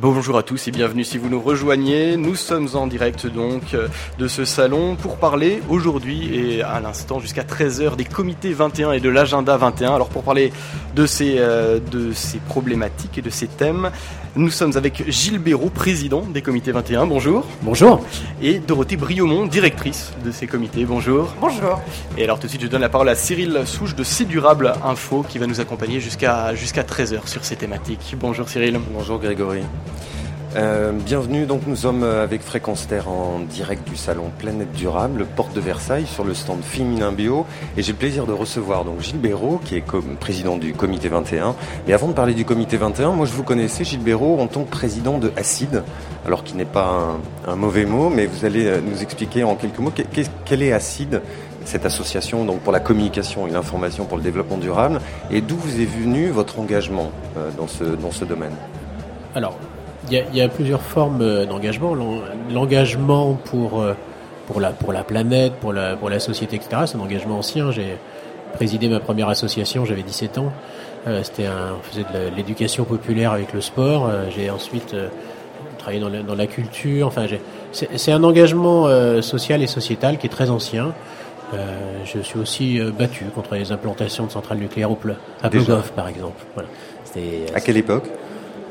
Bonjour à tous et bienvenue si vous nous rejoignez. Nous sommes en direct donc euh, de ce salon pour parler aujourd'hui et à l'instant jusqu'à 13h des comités 21 et de l'agenda 21. Alors pour parler de ces, euh, de ces problématiques et de ces thèmes, nous sommes avec Gilles Béraud, président des comités 21. Bonjour. Bonjour. Et Dorothée Briomont, directrice de ces comités. Bonjour. Bonjour. Et alors tout de suite je donne la parole à Cyril Souche de C'est Durable Info qui va nous accompagner jusqu'à jusqu'à 13h sur ces thématiques. Bonjour Cyril. Bonjour Grégory. Euh, bienvenue, donc nous sommes avec Fréquence en direct du salon Planète Durable, porte de Versailles, sur le stand Féminin Bio. Et j'ai le plaisir de recevoir donc Gilles Béraud, qui est président du comité 21. Et avant de parler du comité 21, moi je vous connaissais, Gilles Béraud, en tant que président de Acide, alors qui n'est pas un, mauvais mot, mais vous allez euh, nous expliquer en quelques mots quelle est Acide cette association donc pour la communication et l'information pour le développement durable, et d'où vous est venu votre engagement euh, dans ce, dans ce domaine? Alors, il y, a plusieurs formes euh, d'engagement. L'engagement pour, euh, pour, la, pour la planète, pour la, pour la société, etc., c'est un engagement ancien. J'ai présidé ma première association, j'avais 17 ans. Euh, c'était un, on faisait de l'éducation populaire avec le sport. j'ai ensuite travaillé dans la, dans la, culture. Enfin, c'est un engagement social et sociétal qui est très ancien. je suis aussi battu contre les implantations de centrales nucléaires au à Plogoff, par exemple. Voilà. À quelle époque?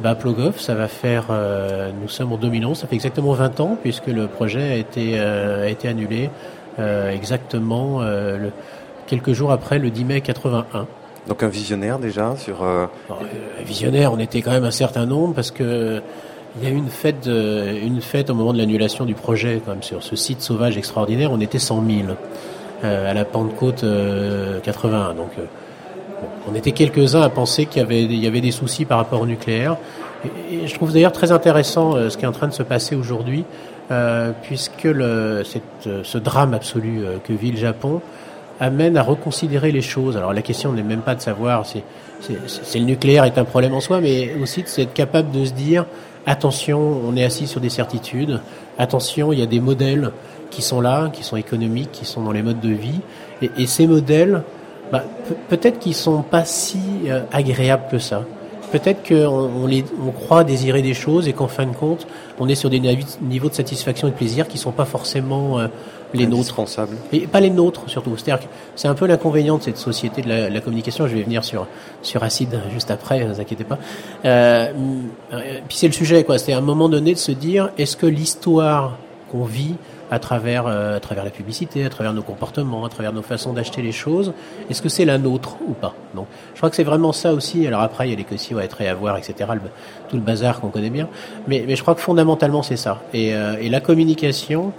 Bah, Plogoff, ça va faire, euh, nous sommes en 2011, ça fait exactement 20 ans puisque le projet a été, euh, a été annulé euh, exactement le, quelques jours après le 10 mai 81. Donc un visionnaire déjà sur. un visionnaire, on était quand même un certain nombre parce que il y a eu une fête, une fête au moment de l'annulation du projet, quand même, sur ce site sauvage extraordinaire. On était 100 000 à la Pentecôte 81. Donc on était quelques-uns à penser qu'il y avait, y avait des soucis par rapport au nucléaire. Et, je trouve d'ailleurs très intéressant euh, ce qui est en train de se passer aujourd'hui, euh, puisque le, cette, euh, ce drame absolu que vit le Japon amène à reconsidérer les choses. Alors la question n'est même pas de savoir si, si, le nucléaire est un problème en soi, mais aussi d'être capable de se dire attention, on est assis sur des certitudes, attention, il y a des modèles qui sont là, qui sont économiques, qui sont dans les modes de vie, et ces modèles bah, peut-être qu'ils sont pas si euh, agréables que ça. Peut-être qu'on on on croit désirer des choses et qu'en fin de compte, on est sur des niveaux de satisfaction et de plaisir qui sont pas forcément euh, les nôtres. Et pas les nôtres surtout. C'est-à-dire que c'est un peu l'inconvénient de cette société de la, communication. Je vais venir sur sur Acide juste après, ne vous inquiétez pas. Euh, puis c'est le sujet, quoi. C'est à un moment donné de se dire, est-ce que l'histoire qu'on vit à travers, euh, à travers la publicité, à travers nos comportements, à travers nos façons d'acheter les choses. Est-ce que c'est la nôtre ou pas? Donc, je crois que c'est vraiment ça aussi. Alors après, il y a les cautions à être et à voir, etc. tout le bazar qu'on connaît bien. Mais, mais je crois que fondamentalement, c'est ça. Et, euh, et la communication.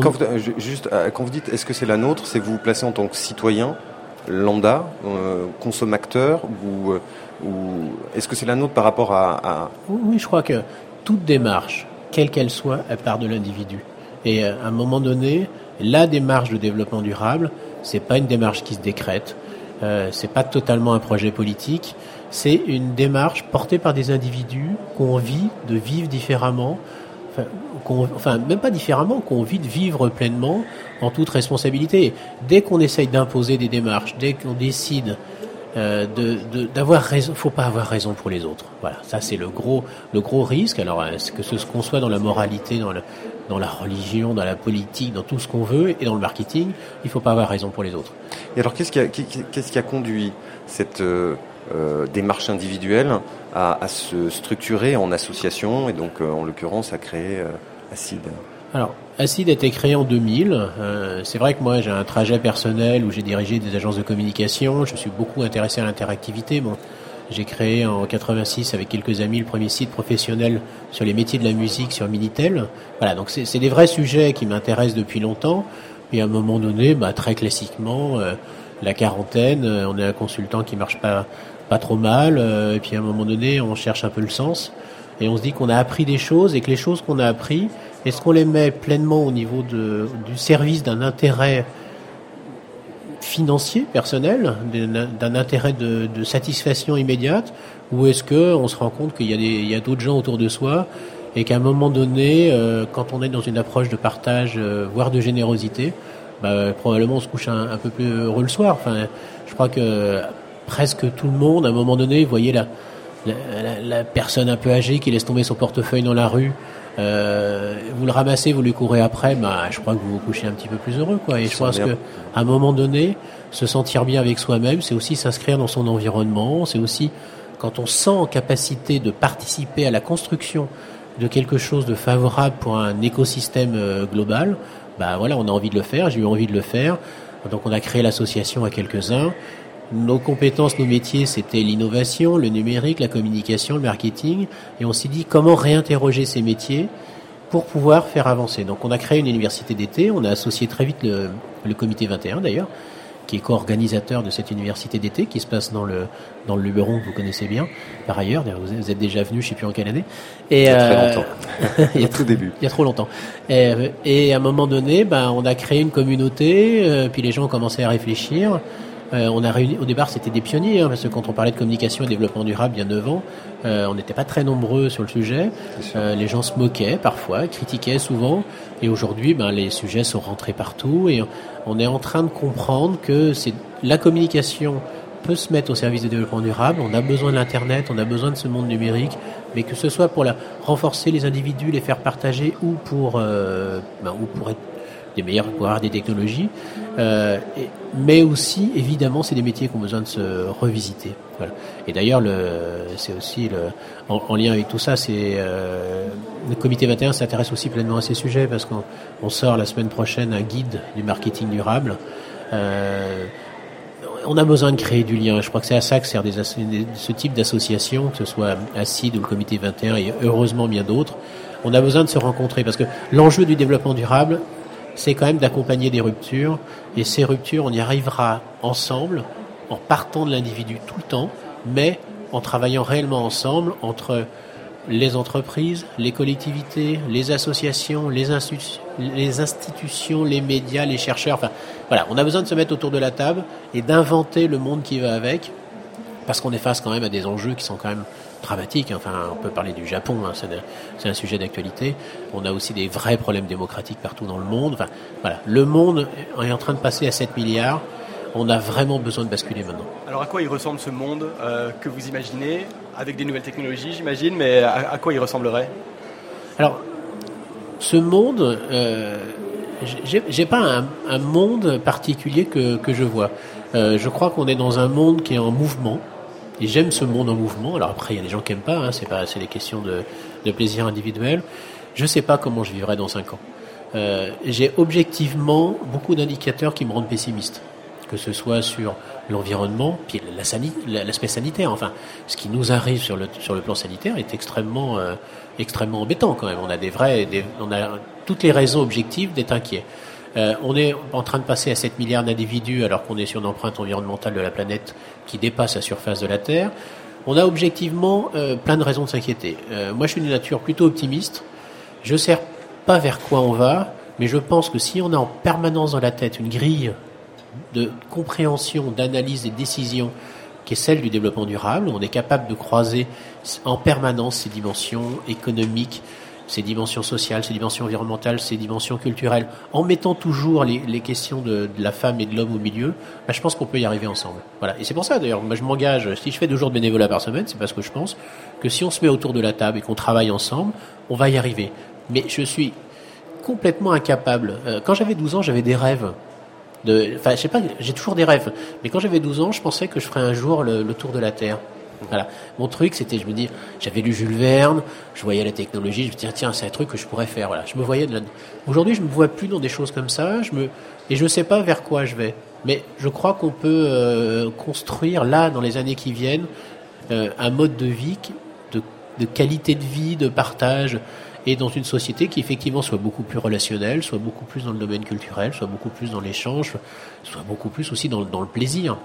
Quand vous, euh, juste, quand vous dites est-ce que c'est la nôtre, c'est que vous vous placez en tant que citoyen lambda, consommateur, ou, ou est-ce que c'est la nôtre par rapport à, à... Oui, je crois que toute démarche, quelle qu'elle soit, elle part de l'individu. Et à un moment donné, la démarche de développement durable, c'est pas une démarche qui se décrète, euh, c'est pas totalement un projet politique, c'est une démarche portée par des individus qui ont envie de vivre différemment, enfin, enfin même pas différemment, qui ont envie de vivre pleinement en toute responsabilité. Dès qu'on essaye d'imposer des démarches, dès qu'on décide euh, d'avoir de, raison, faut pas avoir raison pour les autres. Voilà, ça c'est le gros, le gros risque. Alors, est-ce que ce qu'on soit dans la moralité, dans, le, dans la religion, dans la politique, dans tout ce qu'on veut et dans le marketing, il faut pas avoir raison pour les autres. Et alors, qu'est-ce qui a, qu'est-ce qui a conduit cette euh, euh démarche individuelle à, à, se structurer en association et donc, euh, en l'occurrence, à créer Acide? Alors, Acide a été créé en 2000. Euh, c'est vrai que moi j'ai un trajet personnel où j'ai dirigé des agences de communication. Je suis beaucoup intéressé à l'interactivité. Bon, j'ai créé en 86 avec quelques amis le premier site professionnel sur les métiers de la musique sur Minitel. Voilà, donc c'est des vrais sujets qui m'intéressent depuis longtemps. Et à un moment donné, bah, très classiquement, euh, la quarantaine, euh, on est un consultant qui marche pas pas trop mal. et puis à un moment donné, on cherche un peu le sens et on se dit qu'on a appris des choses et que les choses qu'on a appris est-ce qu'on les met pleinement au niveau de, du service d'un intérêt financier, personnel, d'un intérêt de, de, satisfaction immédiate, ou est-ce que on se rend compte qu'il y a, d'autres gens autour de soi et qu'à un moment donné, euh, quand on est dans une approche de partage, euh, voire de générosité, bah, probablement on se couche un, peu plus heureux le soir. Enfin, je crois que presque tout le monde, à un moment donné, voyait la, la, personne un peu âgée qui laisse tomber son portefeuille dans la rue, euh, vous le ramassez, vous lui courez après, bah, je crois que vous vous couchez un petit peu plus heureux, quoi. Et je pense que à un moment donné, se sentir bien avec soi-même, c'est aussi s'inscrire dans son environnement, c'est aussi quand on sent en capacité de participer à la construction de quelque chose de favorable pour un écosystème euh, global, bah voilà, on a envie de le faire, j'ai eu envie de le faire. Donc on a créé l'association à quelques-uns. Nos compétences, nos métiers, c'était l'innovation, le numérique, la communication, le marketing. Et on s'est dit comment réinterroger ces métiers pour pouvoir faire avancer. Donc on a créé une université d'été, on a associé très vite le, le comité 21 d'ailleurs, qui est co-organisateur de cette université d'été qui se passe dans le dans le Luberon que vous connaissez bien. Par ailleurs, vous êtes déjà venu, je sais plus en quelle année. Et, il y a très euh, longtemps. il y a tout début. Il y a trop longtemps. Et, et, à un moment donné, ben on a créé une communauté, euh, puis les gens ont commencé à réfléchir. Euh, on a réuni, au départ, c'était des pionniers, hein, parce que quand on parlait de communication et développement durable il y a 9 ans, euh, on n'était pas très nombreux sur le sujet. Euh, les gens se moquaient parfois, critiquaient souvent. Et aujourd'hui, ben, les sujets sont rentrés partout et on est en train de comprendre que c'est la communication peut se mettre au service du développement durable. On a besoin de l'Internet, on a besoin de ce monde numérique, mais que ce soit pour la, renforcer les individus, les faire partager ou pour, ben, ou pour être des meilleurs pour avoir des technologies. Euh, mais aussi, évidemment, c'est des métiers qui ont besoin de se revisiter. Voilà. Et d'ailleurs, c'est aussi le, en, lien avec tout ça, c'est euh, le comité 21 s'intéresse aussi pleinement à ces sujets parce qu'on sort la semaine prochaine un guide du marketing durable. Euh, on a besoin de créer du lien. Je crois que c'est à ça que sert ce type d'association, que ce soit ACID ou le comité 21 et heureusement bien d'autres. On a besoin de se rencontrer parce que l'enjeu du développement durable, c'est quand même d'accompagner des ruptures. Et ces ruptures, on y arrivera ensemble, en partant de l'individu tout le temps, mais en travaillant réellement ensemble entre les entreprises, les collectivités, les associations, les, institutions, les médias, les chercheurs. Enfin, voilà, on a besoin de se mettre autour de la table et d'inventer le monde qui va avec, parce qu'on est face quand même à des enjeux qui sont quand même dramatique. Enfin, on peut parler du Japon, hein, c'est un sujet d'actualité. On a aussi des vrais problèmes démocratiques partout dans le monde. Enfin, voilà, le monde est en train de passer à 7 milliards. On a vraiment besoin de basculer maintenant. Alors, à quoi il ressemble ce monde euh, que vous imaginez avec des nouvelles technologies, j'imagine, mais à, quoi il ressemblerait? Alors, ce monde, euh, j'ai pas un, monde particulier que, que je vois. Euh, je crois qu'on est dans un monde qui est en mouvement. Et j'aime ce monde en mouvement. Alors après, il y a des gens qui aiment pas. Hein, c'est pas, c'est des questions de, de, plaisir individuel. Je sais pas comment je vivrai dans cinq ans. Euh, j'ai objectivement beaucoup d'indicateurs qui me rendent pessimiste, que ce soit sur l'environnement, puis l'aspect sanitaire. Enfin, ce qui nous arrive sur le sur le plan sanitaire est extrêmement euh, extrêmement embêtant quand même. On a des vrais, on a toutes les raisons objectives d'être inquiets. Euh, on est en train de passer à 7 milliards d'individus alors qu'on est sur une empreinte environnementale de la planète qui dépasse la surface de la Terre. On a objectivement euh, plein de raisons de s'inquiéter. Euh, moi, je suis d'une nature plutôt optimiste. Je ne sais pas vers quoi on va, mais je pense que si on a en permanence dans la tête une grille de compréhension, d'analyse des décisions qui est celle du développement durable, on est capable de croiser en permanence ces dimensions économiques, ces dimensions sociales, ces dimensions environnementales, ces dimensions culturelles, en mettant toujours les, questions de, la femme et de l'homme au milieu, bah, je pense qu'on peut y arriver ensemble. Voilà. Et c'est pour ça d'ailleurs, moi je m'engage, si je fais deux jours de bénévolat par semaine, c'est parce que je pense que si on se met autour de la table et qu'on travaille ensemble, on va y arriver. Mais je suis complètement incapable. Euh, quand j'avais 12 ans, j'avais des rêves. Enfin, je sais pas, j'ai toujours des rêves. Mais quand j'avais 12 ans, je pensais que je ferais un jour le tour de la Terre. Mon truc, c'était, je me dis, j'avais lu Jules Verne, je voyais la technologie, je me disais, tiens, c'est un truc que je pourrais faire. Voilà. Je me voyais. Aujourd'hui, je me vois plus dans des choses comme ça. Je me et je sais pas vers quoi je vais. Mais je crois qu'on peut euh, construire là, dans les années qui viennent, euh, un mode de vie de, qualité de vie, de partage, et dans une société qui effectivement soit beaucoup plus relationnelle, soit beaucoup plus dans le domaine culturel, soit beaucoup plus dans l'échange, soit beaucoup plus aussi dans le plaisir.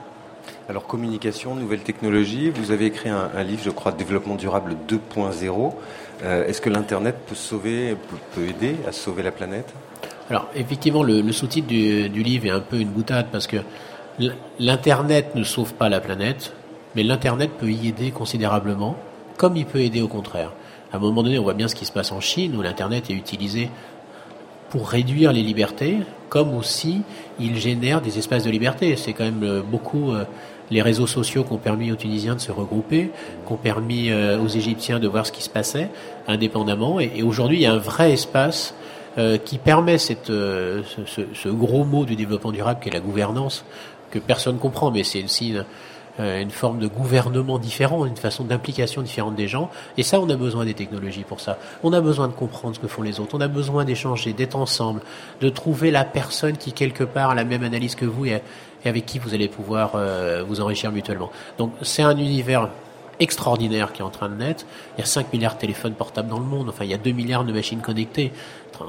Alors communication, nouvelles technologies, vous avez écrit un, livre, je crois, Développement durable 2.0. Euh, est-ce que l'Internet peut sauver, peut, aider à sauver la planète? Alors effectivement, le, sous-titre du, livre est un peu une boutade parce que l'Internet ne sauve pas la planète, mais l'Internet peut y aider considérablement, comme il peut aider au contraire. À un moment donné, on voit bien ce qui se passe en Chine, où l'Internet est utilisé pour réduire les libertés, comme aussi il génère des espaces de liberté. C'est quand même beaucoup les réseaux sociaux qui ont permis aux Tunisiens de se regrouper, qui ont permis aux Égyptiens de voir ce qui se passait indépendamment. Et, aujourd'hui, il y a un vrai espace qui permet cette, ce, gros mot du développement durable qui est la gouvernance, que personne comprend, mais c'est aussi euh, une forme de gouvernement différent, une façon d'implication différente des gens. Et ça, on a besoin des technologies pour ça. On a besoin de comprendre ce que font les autres. On a besoin d'échanger, d'être ensemble, de trouver la personne qui quelque part a la même analyse que vous et, avec qui vous allez pouvoir euh, vous enrichir mutuellement. Donc c'est un univers extraordinaire qui est en train de naître. Il y a 5 milliards de téléphones portables dans le monde. Enfin, il y a 2 milliards de machines connectées.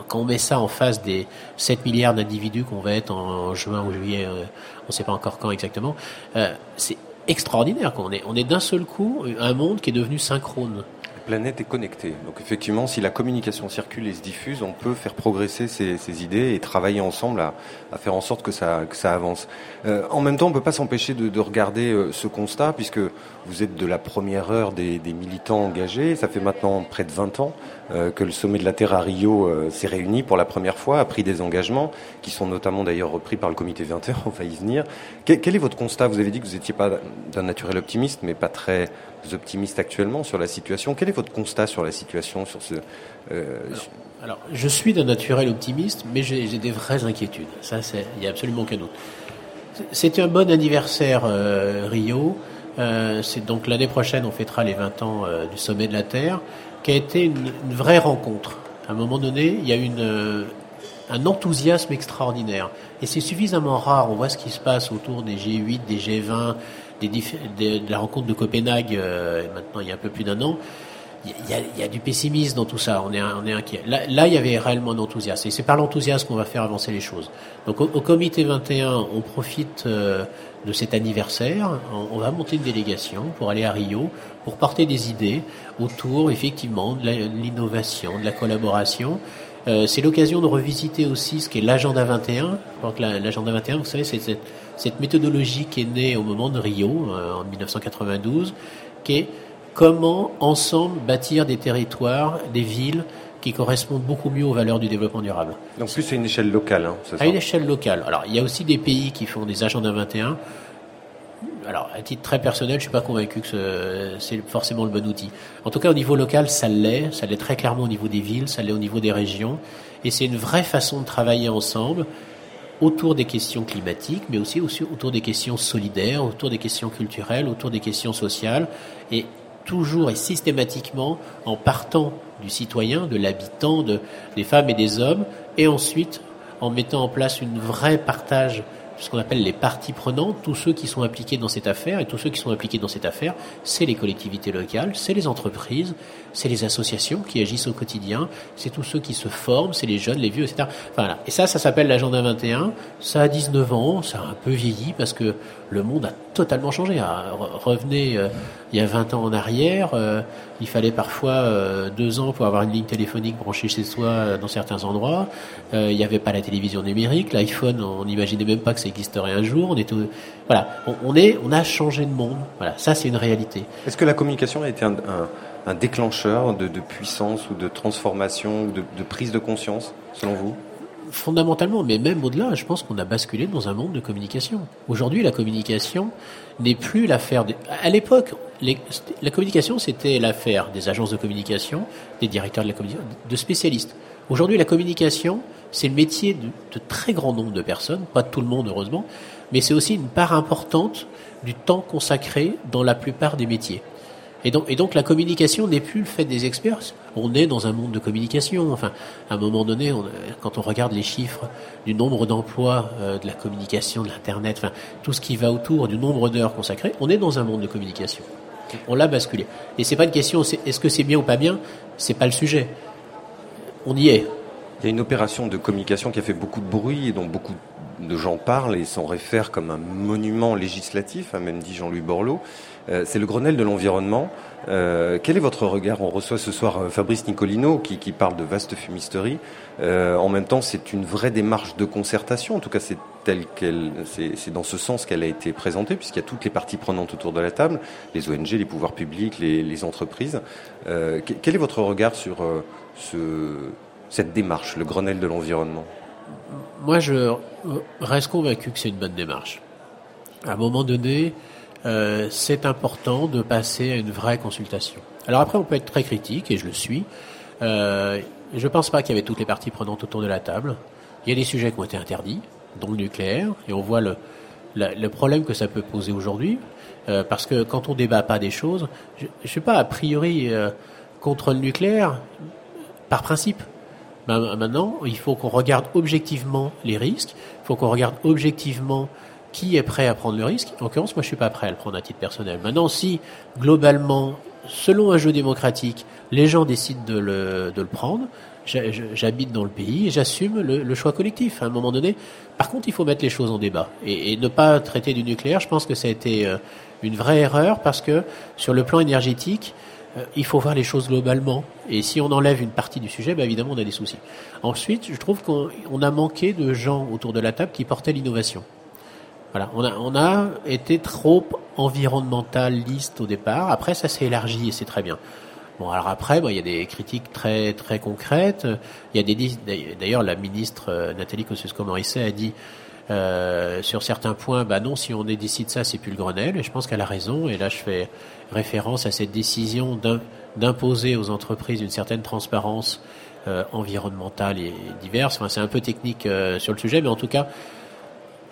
Quand on met ça en face des 7 milliards d'individus qu'on va être en, juin ou juillet, euh, on ne sait pas encore quand exactement, c'est extraordinaire. On est, on est d'un seul coup un monde qui est devenu synchrone. La planète est connectée. Donc effectivement, si la communication circule et se diffuse, on peut faire progresser ces, idées et travailler ensemble à, faire en sorte que ça, avance. Euh, en même temps, on ne peut pas s'empêcher de, regarder euh, ce constat, puisque vous êtes de la première heure des, militants engagés. Ça fait maintenant près de 20 ans euh, que le sommet de la Terre à Rio s'est réuni pour la première fois, a pris des engagements, qui sont notamment d'ailleurs repris par le comité 21, on va y venir. Quel, est votre constat? Vous avez dit que vous n'étiez pas d'un naturel optimiste, mais pas très optimiste actuellement sur la situation. Quel est votre constat sur la situation sur ce, euh, alors, je suis d'un naturel optimiste, mais j'ai des vraies inquiétudes. Ça, il n'y a absolument aucun doute. C'était un bon anniversaire, Rio. c'est donc l'année prochaine, on fêtera les 20 ans du sommet de la Terre qui a été une, vraie rencontre. À un moment donné, il y a une, euh, un enthousiasme extraordinaire. Et c'est suffisamment rare. On voit ce qui se passe autour des G8, des G20, de la rencontre de Copenhague, euh, maintenant il y a un peu plus d'un an. Il y, a, il y, a, du pessimisme dans tout ça, on est, on est inquiet. Là, là, il y avait réellement d'enthousiasme. Et c'est par l'enthousiasme qu'on va faire avancer les choses. Donc au, comité 21, on profite euh, de cet anniversaire. On, va monter une délégation pour aller à Rio, pour porter des idées autour effectivement de l'innovation, de, la collaboration. Euh, c'est l'occasion de revisiter aussi ce qu'est l'agenda 21. Donc l'agenda 21, vous savez, c'est cette, cette, méthodologie qui est née au moment de Rio, euh, en 1992, qui est comment ensemble bâtir des territoires, des villes qui correspondent beaucoup mieux aux valeurs du développement durable. Donc plus à une échelle locale, hein, À une échelle locale. Alors il y a aussi des pays qui font des agendas 21. Alors à titre très personnel, je suis pas convaincu que c'est forcément le bon outil. En tout cas au niveau local, ça l'est, ça l'est très clairement au niveau des villes, ça l'est au niveau des régions, et c'est une vraie façon de travailler ensemble autour des questions climatiques, mais aussi, autour des questions solidaires, autour des questions culturelles, autour des questions sociales, et toujours et systématiquement en partant du citoyen, de l'habitant, de, des femmes et des hommes, et ensuite en mettant en place une vraie partage ce qu'on appelle les parties prenantes, tous ceux qui sont impliqués dans cette affaire, et tous ceux qui sont impliqués dans cette affaire, c'est les collectivités locales, c'est les entreprises, c'est les associations qui agissent au quotidien, c'est tous ceux qui se forment, c'est les jeunes, les vieux, etc. Enfin, voilà. Et ça, ça s'appelle l'agenda 21, ça a 19 ans, ça a un peu vieilli parce que le monde a totalement changé. Ah, revenez euh, il y a 20 ans en arrière, euh, il fallait parfois euh, deux ans pour avoir une ligne téléphonique branchée chez soi dans certains endroits. il n'y avait pas la télévision numérique, l'iPhone, on n'imaginait même pas que ça existerait un jour. On est voilà, on, est, on a changé de monde. Voilà, ça c'est une réalité. Est-ce que la communication a été un, un, déclencheur de, de, puissance ou de transformation, de, de prise de conscience, selon vous? Fondamentalement, mais même au-delà, je pense qu'on a basculé dans un monde de communication. Aujourd'hui, la communication n'est plus l'affaire. De... À l'époque, la communication, c'était l'affaire des agences de communication, des directeurs de la communication, de spécialistes. Aujourd'hui, la communication, c'est le métier de, très grand nombre de personnes, pas de tout le monde heureusement, mais c'est aussi une part importante du temps consacré dans la plupart des métiers. Et donc, la communication n'est plus le fait des experts. On est dans un monde de communication. Enfin, à un moment donné, on, quand on regarde les chiffres du nombre d'emplois euh, de la communication, de l'internet, tout ce qui va autour du nombre d'heures consacrées, on est dans un monde de communication. On l'a basculé. Et c'est pas une question. Est-ce que c'est bien ou pas bien C'est pas le sujet. On y est. Il y a une opération de communication qui a fait beaucoup de bruit et dont beaucoup de gens parlent et s'en réfèrent comme un monument législatif, a hein, même dit Jean-Louis Borloo. Euh, c'est le Grenelle de l'environnement. Euh, quel est votre regard? On reçoit ce soir euh, Fabrice Nicolino qui, qui parle de vaste fumisterie. En même temps, c'est une vraie démarche de concertation. En tout cas, c'est tel qu'elle, c'est dans ce sens qu'elle a été présentée, puisqu'il y a toutes les parties prenantes autour de la table, les ONG, les pouvoirs publics, les, entreprises. quel est votre regard sur ce cette démarche, le Grenelle de l'environnement? Moi, je reste convaincu que c'est une bonne démarche. À un moment donné, euh, c'est important de passer à une vraie consultation. Alors après, on peut être très critique, et je le suis. Euh, je ne pense pas qu'il y avait toutes les parties prenantes autour de la table. Il y a des sujets qui ont été interdits, dont le nucléaire, et on voit le, problème que ça peut poser aujourd'hui. Euh, parce que quand on débat pas des choses, je ne suis pas a priori euh, contre le nucléaire par principe. Ben, maintenant, il faut qu'on regarde objectivement les risques, il faut qu'on regarde objectivement qui est prêt à prendre le risque. En l'occurrence, moi, je suis pas prêt à le prendre à titre personnel. Maintenant, si globalement, selon un jeu démocratique, les gens décident de le, prendre, j'habite dans le pays et j'assume le, choix collectif à un moment donné. Par contre, il faut mettre les choses en débat et, et ne pas traiter du nucléaire. Je pense que ça a été euh, une vraie erreur parce que sur le plan énergétique, euh, il faut voir les choses globalement. Et si on enlève une partie du sujet, bah évidemment, on a des soucis. Ensuite, je trouve qu'on a manqué de gens autour de la table qui portaient l'innovation. Voilà, on a, on a été trop environnementaliste au départ. Après, ça s'est élargi et c'est très bien. Bon, alors après, il y a des critiques très très concrètes. Il y a des d'ailleurs la ministre euh, Nathalie Kosciusko-Morizet a dit euh, sur certains points, bah non, si on décide ça, c'est plus le Grenelle. Et je pense qu'elle a raison. Et là, je fais référence à cette décision d'imposer aux entreprises une certaine transparence euh, environnementale et diverse. Enfin, c'est un peu technique euh, sur le sujet, mais en tout cas,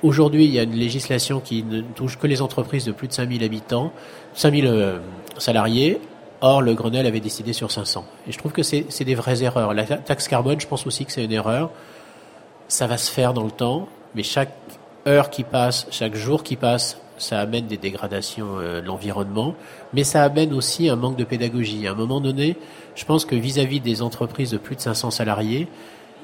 aujourd'hui, il y a une législation qui ne touche que les entreprises de plus de 5000 habitants, 5000 euh, salariés. Or, le Grenelle avait décidé sur 500. Et je trouve que c'est des vraies erreurs. La taxe carbone, je pense aussi que c'est une erreur. Ça va se faire dans le temps mais chaque heure qui passe, chaque jour qui passe, ça amène des dégradations euh, de l'environnement, mais ça amène aussi un manque de pédagogie. À un moment donné, je pense que vis-à-vis des entreprises de plus de 500 salariés,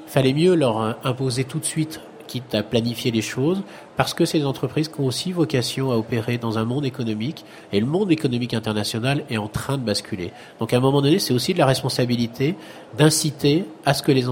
fallait mieux leur imposer tout de suite, quitte à planifier les choses, parce que des entreprises ont aussi vocation à opérer dans un monde économique, et le monde économique international est en train de basculer. Donc à un moment donné, c'est aussi de la responsabilité d'inciter à ce que les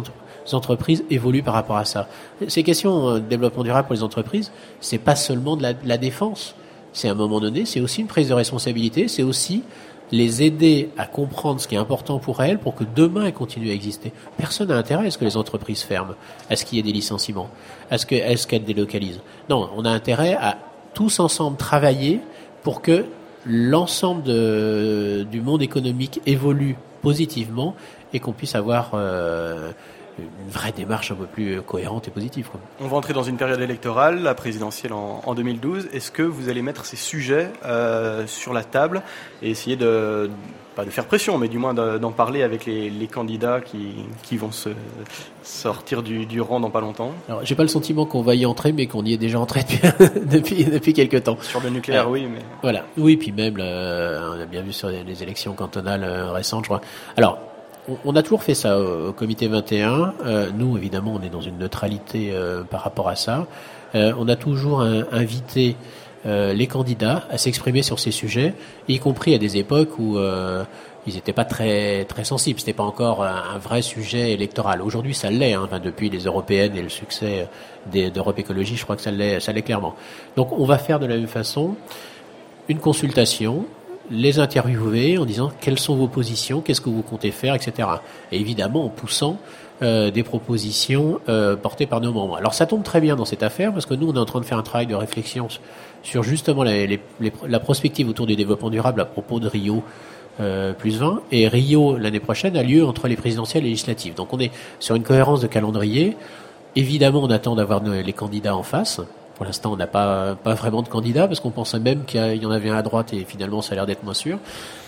entreprises évoluent par rapport à ça. Ces questions euh, de développement durable pour les entreprises, c'est pas seulement de la, défense. C'est à un moment donné, c'est aussi une prise de responsabilité, c'est aussi les aider à comprendre ce qui est important pour elles pour que demain elles continuent à exister. Personne n'a intérêt à ce que les entreprises ferment, à ce qu'il y ait des licenciements, à ce qu'elles délocalisent. Non, on a intérêt à tous ensemble travailler pour que l'ensemble du monde économique évolue positivement et qu'on puisse avoir euh, une vraie démarche un peu plus cohérente et positive. On va entrer dans une période électorale, la présidentielle en, 2012. Est-ce que vous allez mettre ces sujets euh, sur la table et essayer de, pas de faire pression, mais du moins d'en parler avec les, candidats qui, qui, vont se sortir du, du, rang dans pas longtemps? Alors, j'ai pas le sentiment qu'on va y entrer, mais qu'on y est déjà entré depuis, depuis, quelques temps. Sur le nucléaire, euh, oui, mais... Voilà. Oui, puis même, on a bien vu sur les élections cantonales euh, récentes, je crois. Alors, on a toujours fait ça au comité 21. Euh, nous, évidemment, on est dans une neutralité euh, par rapport à ça. Euh, on a toujours invité les candidats à s'exprimer sur ces sujets, y compris à des époques où ils n'étaient pas très très sensibles. C'était pas encore un, vrai sujet électoral. Aujourd'hui, ça l'est. Hein, depuis les européennes et le succès d'Europe Écologie, je crois que ça l'est, ça l'est clairement. Donc, on va faire de la même façon une consultation les interviewer en disant quelles sont vos positions, qu'est-ce que vous comptez faire, etc. Et évidemment en poussant euh, des propositions euh, portées par nos membres. Alors ça tombe très bien dans cette affaire parce que nous on est en train de faire un travail de réflexion sur justement la prospective autour du développement durable à propos de Rio. Euh, plus 20 et Rio l'année prochaine a lieu entre les présidentielles et législatives. Donc on est sur une cohérence de calendrier. Évidemment, on attend d'avoir les candidats en face. Pour l'instant, on n'a pas, pas vraiment de candidats parce qu'on pensait même qu'il y en avait un à droite et finalement ça a l'air d'être moins sûr.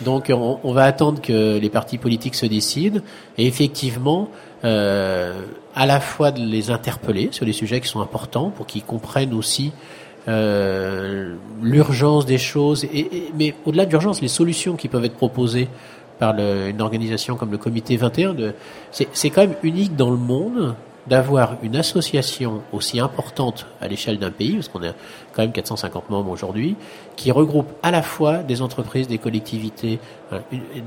Donc on, va attendre que les partis politiques se décident et effectivement euh, à la fois de les interpeller sur les sujets qui sont importants pour qu'ils comprennent aussi euh, l'urgence des choses, et, mais au-delà de l'urgence, les solutions qui peuvent être proposées par une organisation comme le Comité 21, c'est quand même unique dans le monde d'avoir une association aussi importante à l'échelle d'un pays, parce qu'on a quand même 450 membres aujourd'hui, qui regroupe à la fois des entreprises, des collectivités,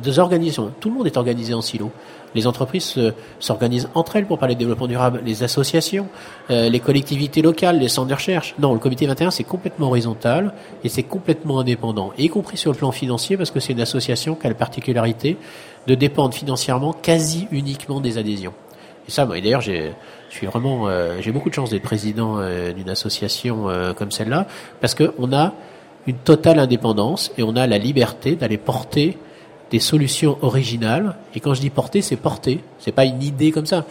des organisations. Tout le monde est organisé en silo. Les entreprises s'organisent entre elles pour parler de développement durable, les associations, euh, les collectivités locales, les centres de recherche. Non, le comité 21, c'est complètement horizontal et c'est complètement indépendant, y compris sur le plan financier, parce que c'est une association qui a la particularité de dépendre financièrement quasi uniquement des adhésions. Et ça, moi, d'ailleurs, j'ai, je suis vraiment, euh, j'ai beaucoup de chance d'être président euh, d'une association euh, comme celle-là, parce que on a une totale indépendance et on a la liberté d'aller porter des solutions originales. Et quand je dis porter, c'est porter. C'est pas une idée comme ça.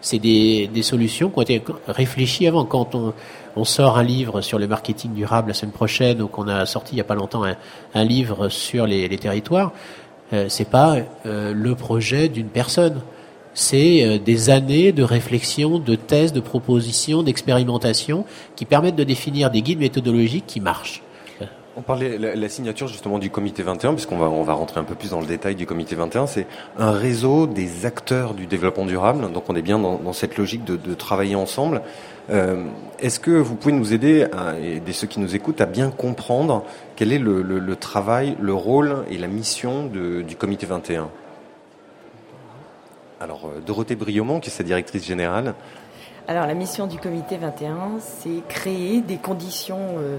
C'est des, des solutions qui ont été réfléchies avant. Quand on, on sort un livre sur le marketing durable la semaine prochaine, ou qu'on a sorti il y a pas longtemps un, un livre sur les, les territoires, euh, c'est pas le projet d'une personne c'est euh, des années de réflexion, de thèses, de propositions, d'expérimentation qui permettent de définir des guides méthodologiques qui marchent. On parlait la, la signature justement du comité 21, puisqu'on va on va rentrer un peu plus dans le détail du comité 21. C'est un réseau des acteurs du développement durable. Donc on est bien dans, cette logique de, travailler ensemble. Euh, Est-ce que vous pouvez nous aider, à, et ceux qui nous écoutent, à bien comprendre quel est le, travail, le rôle et la mission du comité 21 alors, euh, Dorothée Briomont, qui est sa directrice générale. Alors, la mission du comité 21, c'est créer des conditions euh,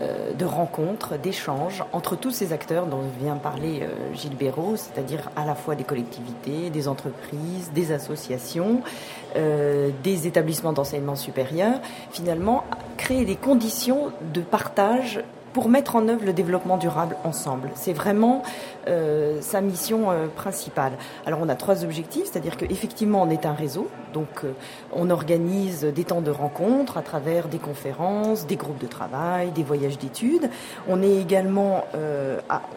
euh, de rencontre, d'échange entre tous ces acteurs dont vient parler Gilles Béraud, c'est-à-dire à la fois des collectivités, des entreprises, des associations, des établissements d'enseignement supérieur. Finalement, créer des conditions de partage pour mettre en œuvre le développement durable ensemble. C'est vraiment euh, sa mission euh, principale. Alors on a trois objectifs, c'est-à-dire qu'effectivement on est un réseau, donc euh, on organise des temps de rencontres à travers des conférences, des groupes de travail, des voyages d'études. On est également,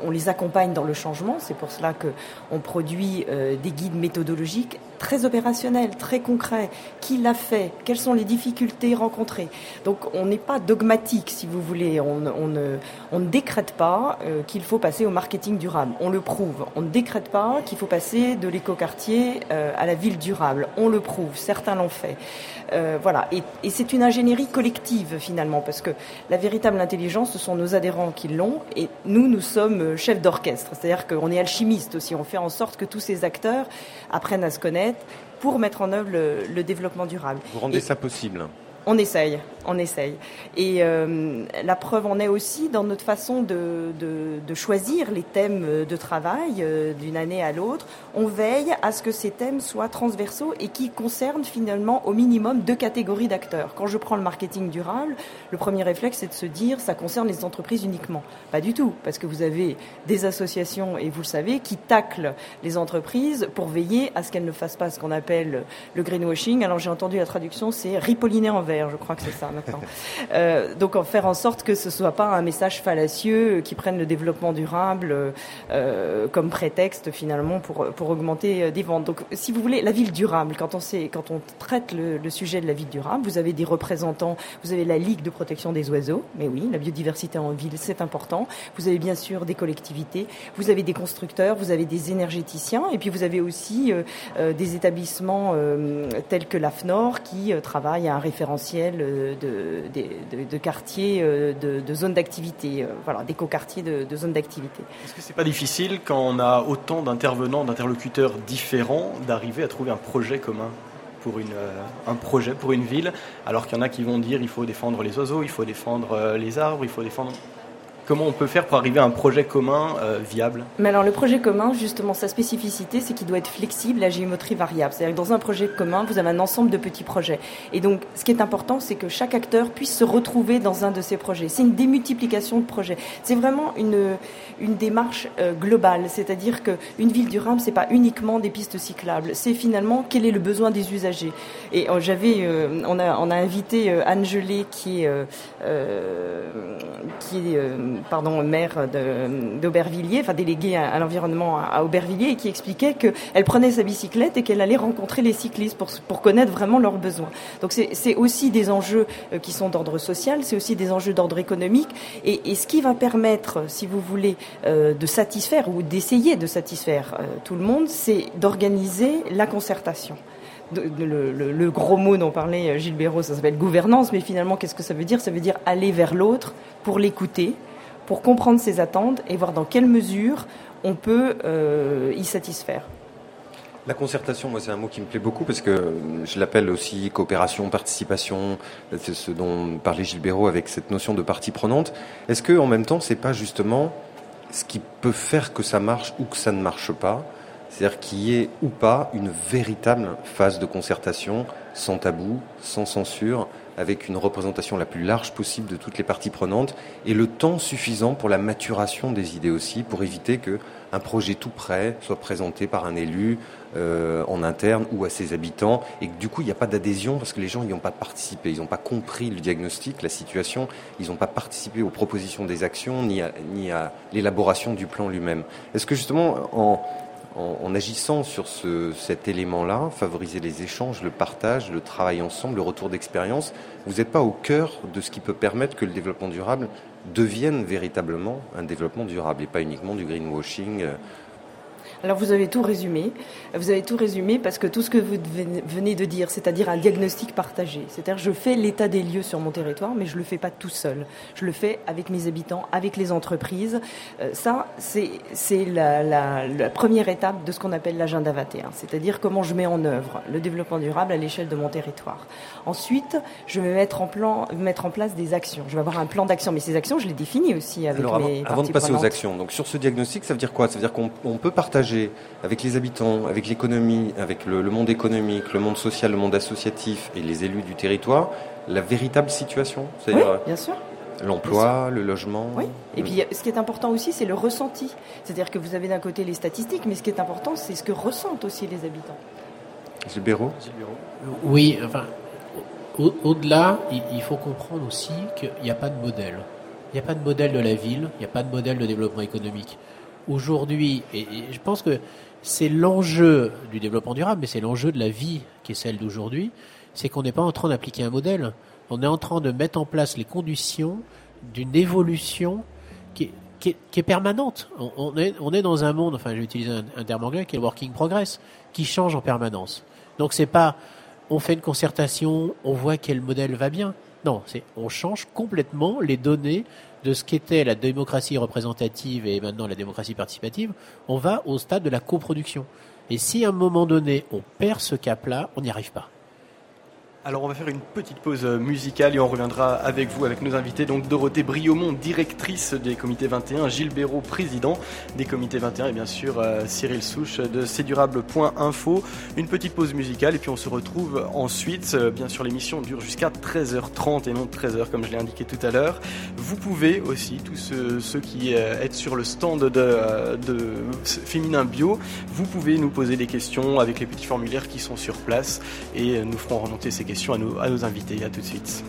on les accompagne dans le changement, c'est pour cela que on produit des guides méthodologiques très opérationnels, très concrets. Qui l'a fait? Quelles sont les difficultés rencontrées? Donc on n'est pas dogmatique, si vous voulez. On, ne, décrète pas qu'il faut passer au marketing durable. On le prouve. On ne décrète pas qu'il faut passer de l'écoquartier euh, à la ville durable. On le prouve. Certains l'ont fait. Euh, voilà. Et, et c'est une ingénierie collective finalement, parce que la véritable intelligence, ce sont nos adhérents qui l'ont, et nous, nous sommes chefs d'orchestre. C'est-à-dire qu'on est alchimistes aussi. On fait en sorte que tous ces acteurs apprennent à se connaître pour mettre en œuvre le, le développement durable. Vous rendez Et ça possible on essaye, on essaye. Et euh, la preuve en est aussi dans notre façon de, choisir les thèmes de travail euh, d'une année à l'autre. On veille à ce que ces thèmes soient transversaux et qui concernent finalement au minimum deux catégories d'acteurs. Quand je prends le marketing durable, le premier réflexe c'est de se dire ça concerne les entreprises uniquement. Pas du tout, parce que vous avez des associations, et vous le savez, qui taclent les entreprises pour veiller à ce qu'elles ne fassent pas ce qu'on appelle le greenwashing. Alors j'ai entendu la traduction, c'est ripolliner en je crois que c'est ça maintenant. euh, donc en faire en sorte que ce soit pas un message fallacieux qui prenne le développement durable euh, comme prétexte finalement pour pour augmenter des ventes. Donc si vous voulez la ville durable, quand on quand on traite le, sujet de la ville durable, vous avez des représentants, vous avez la Ligue de protection des oiseaux, mais oui, la biodiversité en ville c'est important. Vous avez bien sûr des collectivités, vous avez des constructeurs, vous avez des énergéticiens, et puis vous avez aussi euh, euh, des établissements euh, tels que l'AFNOR qui euh, travaille à un référentiel de, de, quartiers, de, de zones d'activité, voilà, d'écoquartiers de, zones d'activité. Est-ce que c'est pas difficile quand on a autant d'intervenants, d'interlocuteurs différents, d'arriver à trouver un projet commun pour une, euh, un projet pour une ville, alors qu'il y en a qui vont dire il faut défendre les oiseaux, il faut défendre euh, les arbres, il faut défendre Comment on peut faire pour arriver à un projet commun euh, viable? Mais alors le projet commun, justement, sa spécificité, c'est qu'il doit être flexible à géométrie variable. C'est-à-dire que dans un projet commun, vous avez un ensemble de petits projets. Et donc, ce qui est important, c'est que chaque acteur puisse se retrouver dans un de ces projets. C'est une démultiplication de projets. C'est vraiment une, une démarche euh, globale. C'est-à-dire qu'une ville durable, c'est pas uniquement des pistes cyclables. C'est finalement quel est le besoin des usagers? Et euh, j'avais, on a, on a invité Anne Gelé, qui est, qui est pardon, maire d'Aubervilliers, enfin déléguée à, l'environnement à, Aubervilliers, et qui expliquait qu'elle prenait sa bicyclette et qu'elle allait rencontrer les cyclistes pour, connaître vraiment leurs besoins. Donc c'est aussi des enjeux euh, qui sont d'ordre social, c'est aussi des enjeux d'ordre économique, et, ce qui va permettre, si vous voulez, euh, de satisfaire ou d'essayer de satisfaire euh, tout le monde, c'est d'organiser la concertation. Le, le, gros mot dont parlait Gilles Béraud, ça s'appelle gouvernance, mais finalement, qu'est-ce que ça veut dire? Ça veut dire aller vers l'autre pour l'écouter, pour comprendre ses attentes et voir dans quelle mesure on peut euh, y satisfaire. La concertation, moi, c'est un mot qui me plaît beaucoup parce que je l'appelle aussi coopération, participation. C'est ce dont parlait Gilles Béraud avec cette notion de partie prenante. Est-ce que, en même temps, c'est pas justement ce qui peut faire que ça marche ou que ça ne marche pas? C'est-à-dire qu'il y ait ou pas une véritable phase de concertation, sans tabou, sans censure, avec une représentation la plus large possible de toutes les parties prenantes et le temps suffisant pour la maturation des idées aussi, pour éviter que un projet tout prêt soit présenté par un élu euh, en interne ou à ses habitants et que du coup il n'y a pas d'adhésion parce que les gens n'y ont pas participé, ils n'ont pas compris le diagnostic, la situation, ils n'ont pas participé aux propositions des actions ni à, ni à l'élaboration du plan lui-même. Est-ce que justement en en, agissant sur cet élément-là, favoriser les échanges, le partage, le travail ensemble, le retour d'expérience, vous n'êtes pas au cœur de ce qui peut permettre que le développement durable devienne véritablement un développement durable et pas uniquement du greenwashing euh, alors vous avez tout résumé. Vous avez tout résumé parce que tout ce que vous venez de dire, c'est-à-dire un diagnostic partagé. C'est-à-dire je fais l'état des lieux sur mon territoire, mais je ne le fais pas tout seul. Je le fais avec mes habitants, avec les entreprises. Euh, ça, c'est la, la, première étape de ce qu'on appelle l'agenda 21, c'est-à-dire comment je mets en œuvre le développement durable à l'échelle de mon territoire. Ensuite, je vais mettre en, plan, mettre en place des actions. Je vais avoir un plan d'action, mais ces actions, je les définis aussi avec Alors, mes avant, avant de passer aux actions, donc sur ce diagnostic, ça veut dire quoi? Ça veut dire qu'on peut partager avec les habitants, avec l'économie, avec le, monde économique, le monde social, le monde associatif et les élus du territoire, la véritable situation Oui, bien sûr. L'emploi, le logement. Oui. Et puis, ce qui est important aussi, c'est le ressenti. C'est-à-dire que vous avez d'un côté les statistiques, mais ce qui est important, c'est ce que ressentent aussi les habitants. Gilles Oui, enfin, au-delà, il faut comprendre aussi qu'il n'y a pas de modèle. Il n'y a pas de modèle de la ville, il n'y a pas de modèle de développement économique aujourd'hui, et, je pense que c'est l'enjeu du développement durable, mais c'est l'enjeu de la vie qui est celle d'aujourd'hui, c'est qu'on n'est pas en train d'appliquer un modèle, on est en train de mettre en place les conditions d'une évolution qui est, permanente. On, est, dans un monde, enfin j'utilise un, un terme anglais qui est working progress, qui change en permanence. Donc c'est pas on fait une concertation, on voit quel modèle va bien. Non, c'est on change complètement les données de ce qu'était la démocratie représentative et maintenant la démocratie participative, on va au stade de la coproduction. Et si à un moment donné on perd ce cap-là, on n'y arrive pas. Alors on va faire une petite pause euh, musicale et on reviendra avec vous, avec nos invités. Donc Dorothée Briomont, directrice des comités 21, Gilles Béraud, président des comités 21 et bien sûr euh, Cyril Souche de cdurable.info. Une petite pause musicale et puis on se retrouve ensuite. Euh, bien sûr l'émission dure jusqu'à 13h30 et non 13h comme je l'ai indiqué tout à l'heure. Vous pouvez aussi, tous ceux, qui êtes sur le stand de, de Féminin Bio, vous pouvez nous poser des questions avec les petits formulaires qui sont sur place et nous ferons remonter ces questions à nos, invités. À tout de suite.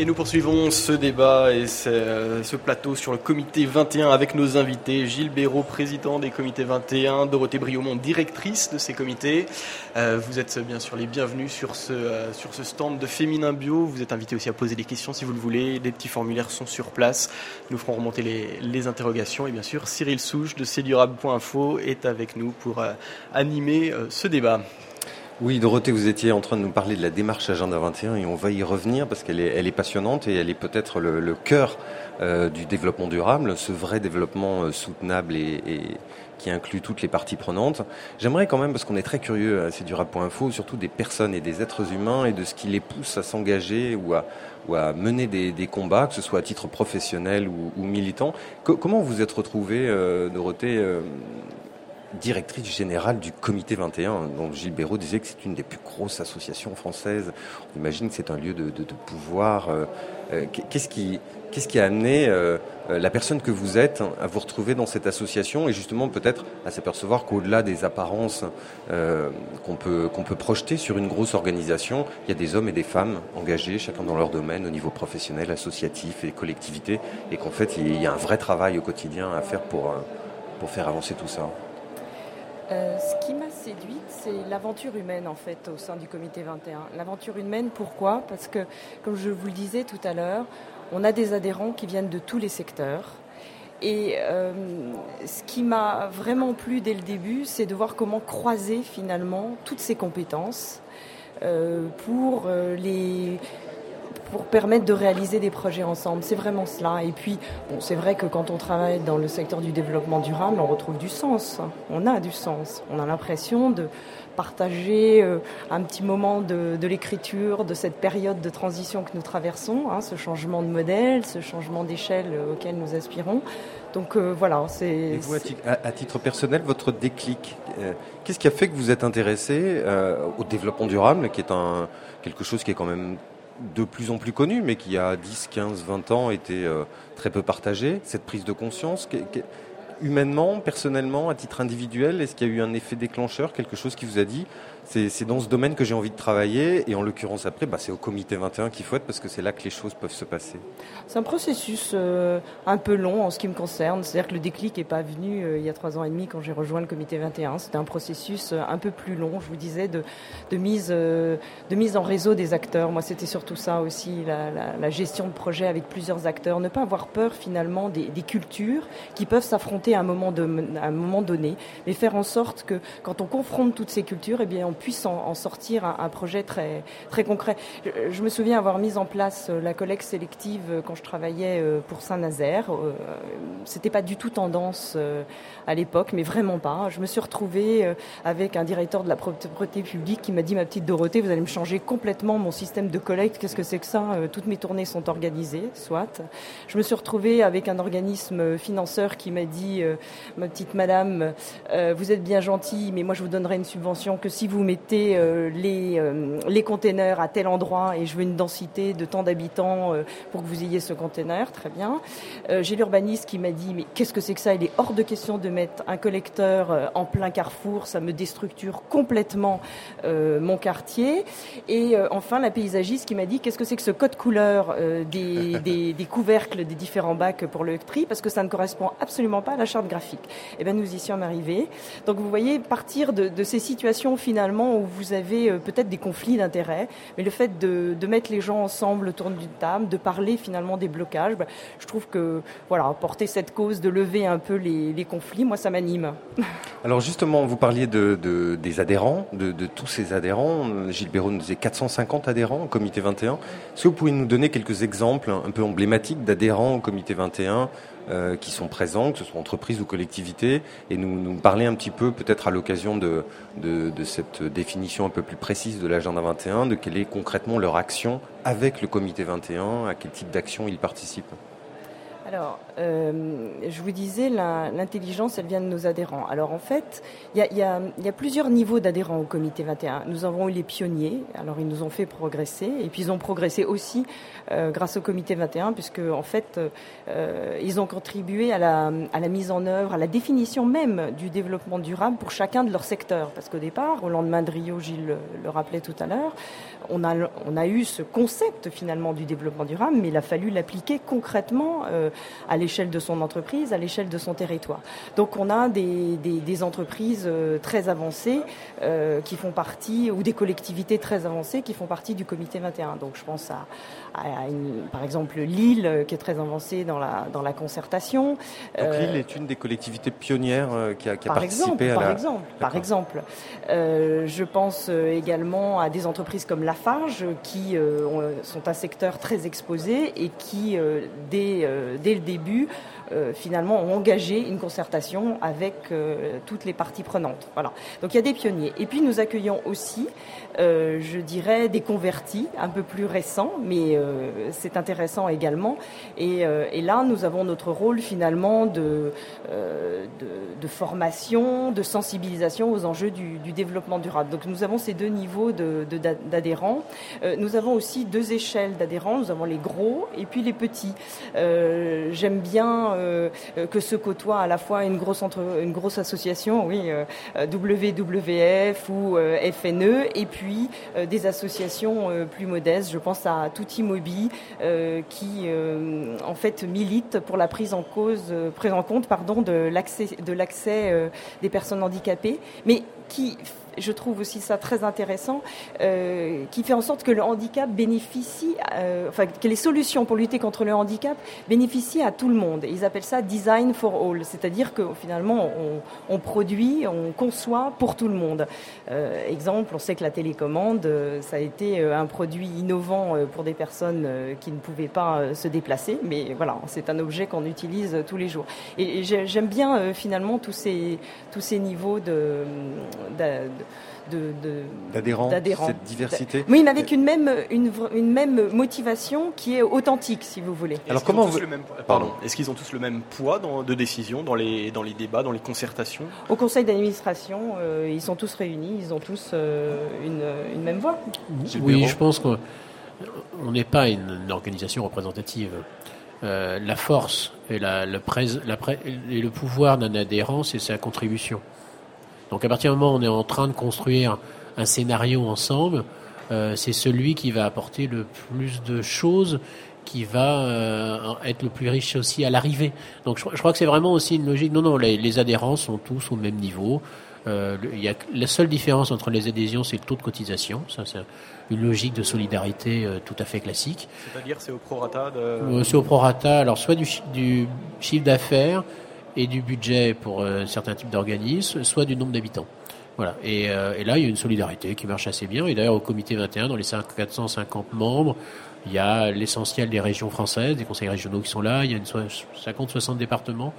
Et nous poursuivons ce débat et ce, plateau sur le comité 21 avec nos invités. Gilles Béraud, président des comités 21, Dorothée Briomont, directrice de ces comités. Euh, vous êtes bien sûr les bienvenus sur ce, euh, sur ce stand de Féminin Bio. Vous êtes invités aussi à poser des questions si vous le voulez. Des petits formulaires sont sur place. Nous ferons remonter les, interrogations. Et bien sûr, Cyril Souche de cdurable.info est avec nous pour euh, animer ce débat. Oui, Dorothée, vous étiez en train de nous parler de la démarche Agenda 21 et on va y revenir parce qu'elle est, passionnante et elle est peut-être le, cœur euh, du développement durable, ce vrai développement euh, soutenable et, qui inclut toutes les parties prenantes. J'aimerais quand même, parce qu'on est très curieux à cdurable.info, surtout des personnes et des êtres humains et de ce qui les pousse à s'engager ou à, mener des, combats, que ce soit à titre professionnel ou, militant. comment vous êtes retrouvée, euh, Dorothée directrice générale du Comité 21, dont Gilles Béraud disait que c'est une des plus grosses associations françaises. On imagine que c'est un lieu de, pouvoir. Euh, euh, qu'est-ce qui, a amené euh, la personne que vous êtes à vous retrouver dans cette association et justement peut-être à s'apercevoir qu'au-delà des apparences qu'on peut, projeter sur une grosse organisation, il y a des hommes et des femmes engagés, chacun dans leur domaine, au niveau professionnel, associatif et collectivité, et qu'en fait il y a un vrai travail au quotidien à faire pour faire avancer tout ça. Euh, ce qui m'a séduite, c'est l'aventure humaine en fait au sein du comité 21. L'aventure humaine, pourquoi? Parce que, comme je vous le disais tout à l'heure, on a des adhérents qui viennent de tous les secteurs. Et euh, ce qui m'a vraiment plu dès le début, c'est de voir comment croiser finalement toutes ces compétences euh, pour les pour permettre de réaliser des projets ensemble. C'est vraiment cela. Et puis, bon, c'est vrai que quand on travaille dans le secteur du développement durable, on retrouve du sens. On a du sens. On a l'impression de partager euh, un petit moment de, l'écriture de cette période de transition que nous traversons, hein, ce changement de modèle, ce changement d'échelle auquel nous aspirons. Donc euh, voilà, c'est. vous, à, titre personnel, votre déclic, euh, qu'est-ce qui a fait que vous êtes intéressé au développement durable, qui est un quelque chose qui est quand même de plus en plus connu, mais qui a 10, 15, 20 ans était euh, très peu partagé, cette prise de conscience Humainement, personnellement, à titre individuel, est-ce qu'il y a eu un effet déclencheur, quelque chose qui vous a dit c'est dans ce domaine que j'ai envie de travailler. Et en l'occurrence, après, bah, c'est au comité 21 qu'il faut être parce que c'est là que les choses peuvent se passer. C'est un processus euh, un peu long en ce qui me concerne. C'est-à-dire que le déclic n'est pas venu euh, il y a trois ans et demi quand j'ai rejoint le comité 21. C'était un processus euh, un peu plus long, je vous disais, de, mise, de mise en réseau des acteurs. Moi, c'était surtout ça aussi, la, gestion de projet avec plusieurs acteurs. Ne pas avoir peur finalement des, cultures qui peuvent s'affronter à un moment donné, mais faire en sorte que quand on confronte toutes ces cultures, eh bien, on puisse en, sortir un, projet très, très concret. Je, me souviens avoir mis en place euh, la collecte sélective euh, quand je travaillais euh, pour Saint-Nazaire. C'était pas du tout tendance à l'époque, mais vraiment pas. Je me suis retrouvée avec un directeur de la propreté publique qui m'a dit, ma petite Dorothée, vous allez me changer complètement mon système de collecte. Qu'est-ce que c'est que ça Toutes mes tournées sont organisées, soit. Je me suis retrouvée avec un organisme financeur qui m'a dit, ma petite madame, vous êtes bien gentille, mais moi je vous donnerai une subvention que si vous mettez euh, les, euh, les containers à tel endroit et je veux une densité de tant d'habitants euh, pour que vous ayez ce container, très bien. J'ai l'urbaniste qui m'a dit mais qu'est-ce que c'est que ça? Il est hors de question de mettre un collecteur en plein carrefour, ça me déstructure complètement mon quartier. Et enfin la paysagiste qui m'a dit qu'est-ce que c'est que ce code couleur des, des, des, couvercles des différents bacs pour le tri? Parce que ça ne correspond absolument pas à la charte graphique. Eh bien nous y sommes arrivés. Donc vous voyez partir de, de ces situations finalement où vous avez euh, peut-être des conflits d'intérêts, mais le fait de, mettre les gens ensemble autour d'une table, de parler finalement des blocages, bah, je trouve que voilà, porter cette cause, de lever un peu les, conflits, moi ça m'anime. Alors justement, vous parliez de, des adhérents, de, tous ces adhérents. Gilles Béraud nous disait 450 adhérents au comité 21. Est-ce que vous pouvez nous donner quelques exemples un peu emblématiques d'adhérents au comité 21 euh, qui sont présents, que ce soit entreprises ou collectivités, et nous, parler un petit peu, peut-être à l'occasion de, de, de, cette définition un peu plus précise de l'agenda 21, de quelle est concrètement leur action avec le comité 21, à quel type d'action ils participent. Alors, euh, je vous disais, l'intelligence, elle vient de nos adhérents. Alors, en fait, il y a, plusieurs niveaux d'adhérents au comité 21. Nous avons eu les pionniers, alors ils nous ont fait progresser, et puis ils ont progressé aussi euh, grâce au comité 21, puisque, en fait, euh, ils ont contribué à la, mise en œuvre, à la définition même du développement durable pour chacun de leurs secteurs. Parce qu'au départ, au lendemain de Rio, Gilles le, rappelait tout à l'heure, on a, on a eu ce concept finalement du développement durable, mais il a fallu l'appliquer concrètement à l'échelle de son entreprise, à l'échelle de son territoire. Donc on a des, des, entreprises euh, très avancées euh, qui font partie, ou des collectivités très avancées qui font partie du comité 21. Donc je pense à, par exemple Lille, euh, qui est très avancée dans la, dans la concertation. Donc Lille est une des collectivités pionnières qui a, qui a par participé exemple, à par Exemple, par exemple. je pense également à des entreprises comme Lafarge, qui sont un secteur très exposé et qui, dès, dès le début, euh, finalement ont engagé une concertation avec euh, toutes les parties prenantes. Voilà. Donc il y a des pionniers. Et puis nous accueillons aussi, euh, je dirais, des convertis un peu plus récents, mais c'est intéressant également. Et, là, nous avons notre rôle finalement de, de, formation, de sensibilisation aux enjeux du, développement durable. Donc nous avons ces deux niveaux d'adhérents. nous avons aussi deux échelles d'adhérents. Nous avons les gros et puis les petits. J'aime bien euh, que se côtoient à la fois une grosse, entre, une grosse association, oui, euh, WWF ou euh, FNE, et puis des associations plus modestes. Je pense à Touti Mobi, qui en fait milite pour la prise en cause, prise en compte, de l'accès, de l'accès des personnes handicapées, mais qui je trouve aussi ça très intéressant, euh, qui fait en sorte que le handicap bénéficie, euh, enfin que les solutions pour lutter contre le handicap bénéficient à tout le monde. ils appellent ça design for all, c'est-à-dire que finalement on, produit, on conçoit pour tout le monde. Euh, exemple, on sait que la télécommande, ça a été un produit innovant pour des personnes qui ne pouvaient pas se déplacer, mais voilà, c'est un objet qu'on utilise tous les jours. Et, j'aime bien finalement tous ces tous ces niveaux de d'adhérents, cette diversité. Oui, mais avec une même, une, une, même motivation qui est authentique, si vous voulez. Alors comment vous... le même, pardon, est-ce qu'ils ont tous le même poids dans, de décision dans les, dans les débats, dans les concertations? Au conseil d'administration, euh, ils sont tous réunis, ils ont tous euh, une, une, même voix. Oui, je pense qu'on n'est pas une, organisation représentative. Euh, la force et, la, le, la, et le pouvoir d'un adhérent, c'est sa contribution. Donc à partir du moment où on est en train de construire un scénario ensemble, euh, c'est celui qui va apporter le plus de choses qui va euh, être le plus riche aussi à l'arrivée. Donc je, crois que c'est vraiment aussi une logique. Non, non, les, adhérents sont tous au même niveau. Euh, il y a, la seule différence entre les adhésions, c'est le taux de cotisation. Ça, c'est une logique de solidarité tout à fait classique. C'est-à-dire, c'est au prorata de... C'est au prorata, alors soit du, du chiffre d'affaires, et du budget pour euh, certains types d'organismes, soit du nombre d'habitants. Voilà. Et, euh, et, là, il y a une solidarité qui marche assez bien. Et d'ailleurs, au comité 21, dans les 450 membres, il y a l'essentiel des régions françaises, des conseils régionaux qui sont là. Il y a une 50-60 départements.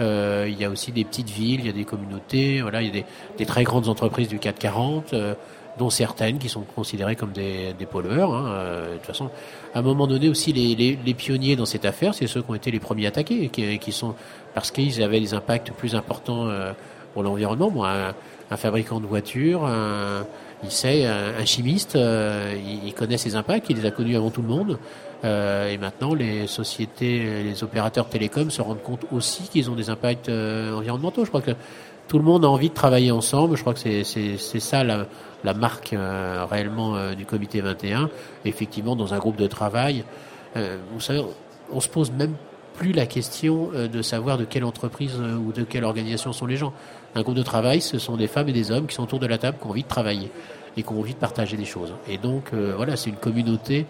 Euh, il y a aussi des petites villes, il y a des communautés. Voilà, il y a des, très grandes entreprises du 440. Euh, dont certaines qui sont considérées comme des, des pollueurs. Hein. Euh, de toute façon, à un moment donné aussi, les, les, les pionniers dans cette affaire, c'est ceux qui ont été les premiers attaqués, qui, qui sont parce qu'ils avaient des impacts plus importants euh, pour l'environnement. Moi, un, un, fabricant de voitures, un, il sait, un, chimiste, euh, il, connaît ces impacts, il les a connus avant tout le monde. Euh, et maintenant, les sociétés, les opérateurs télécoms se rendent compte aussi qu'ils ont des impacts environnementaux. Je crois que tout le monde a envie de travailler ensemble. Je crois que c'est ça la, la marque réellement du comité 21. effectivement, dans un groupe de travail, vous savez, on se pose même plus la question euh, de savoir de quelle entreprise euh, ou de quelle organisation sont les gens. Un groupe de travail, ce sont des femmes et des hommes qui sont autour de la table, qui ont envie de travailler et qui ont envie de partager des choses. Et donc, euh, voilà, c'est une communauté.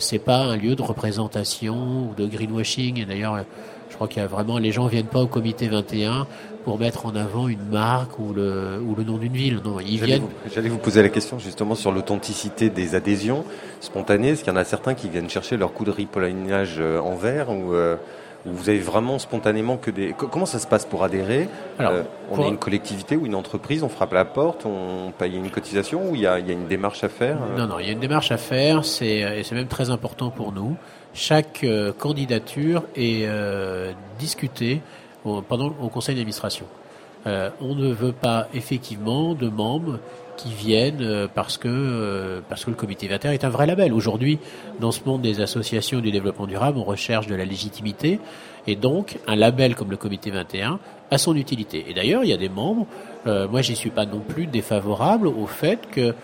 c'est pas un lieu de représentation ou de greenwashing. Et d'ailleurs, je crois qu'il y a vraiment, les gens viennent pas au comité 21 pour mettre en avant une marque ou le, ou le nom d'une ville. Non, ils viennent. J'allais vous poser la question justement sur l'authenticité des adhésions spontanées. Est-ce qu'il y en a certains qui viennent chercher leur coup de ripollinage en verre ou vous avez vraiment spontanément que des. Comment ça se passe pour adhérer? Euh, On est une collectivité ou une entreprise, on frappe la porte, on paye une cotisation ou il y a, une démarche à faire? Euh Non, non, il y a une démarche à faire, c'est, et c'est même très important pour nous. Chaque candidature est discutée pendant au conseil d'administration. on ne veut pas effectivement de membres qui viennent euh, parce que euh, parce que le comité 21 est un vrai label. Aujourd'hui, dans ce monde des associations du développement durable, on recherche de la légitimité et donc un label comme le comité 21 a son utilité. Et d'ailleurs, il y a des membres, euh, moi j'y suis pas non plus défavorable au fait que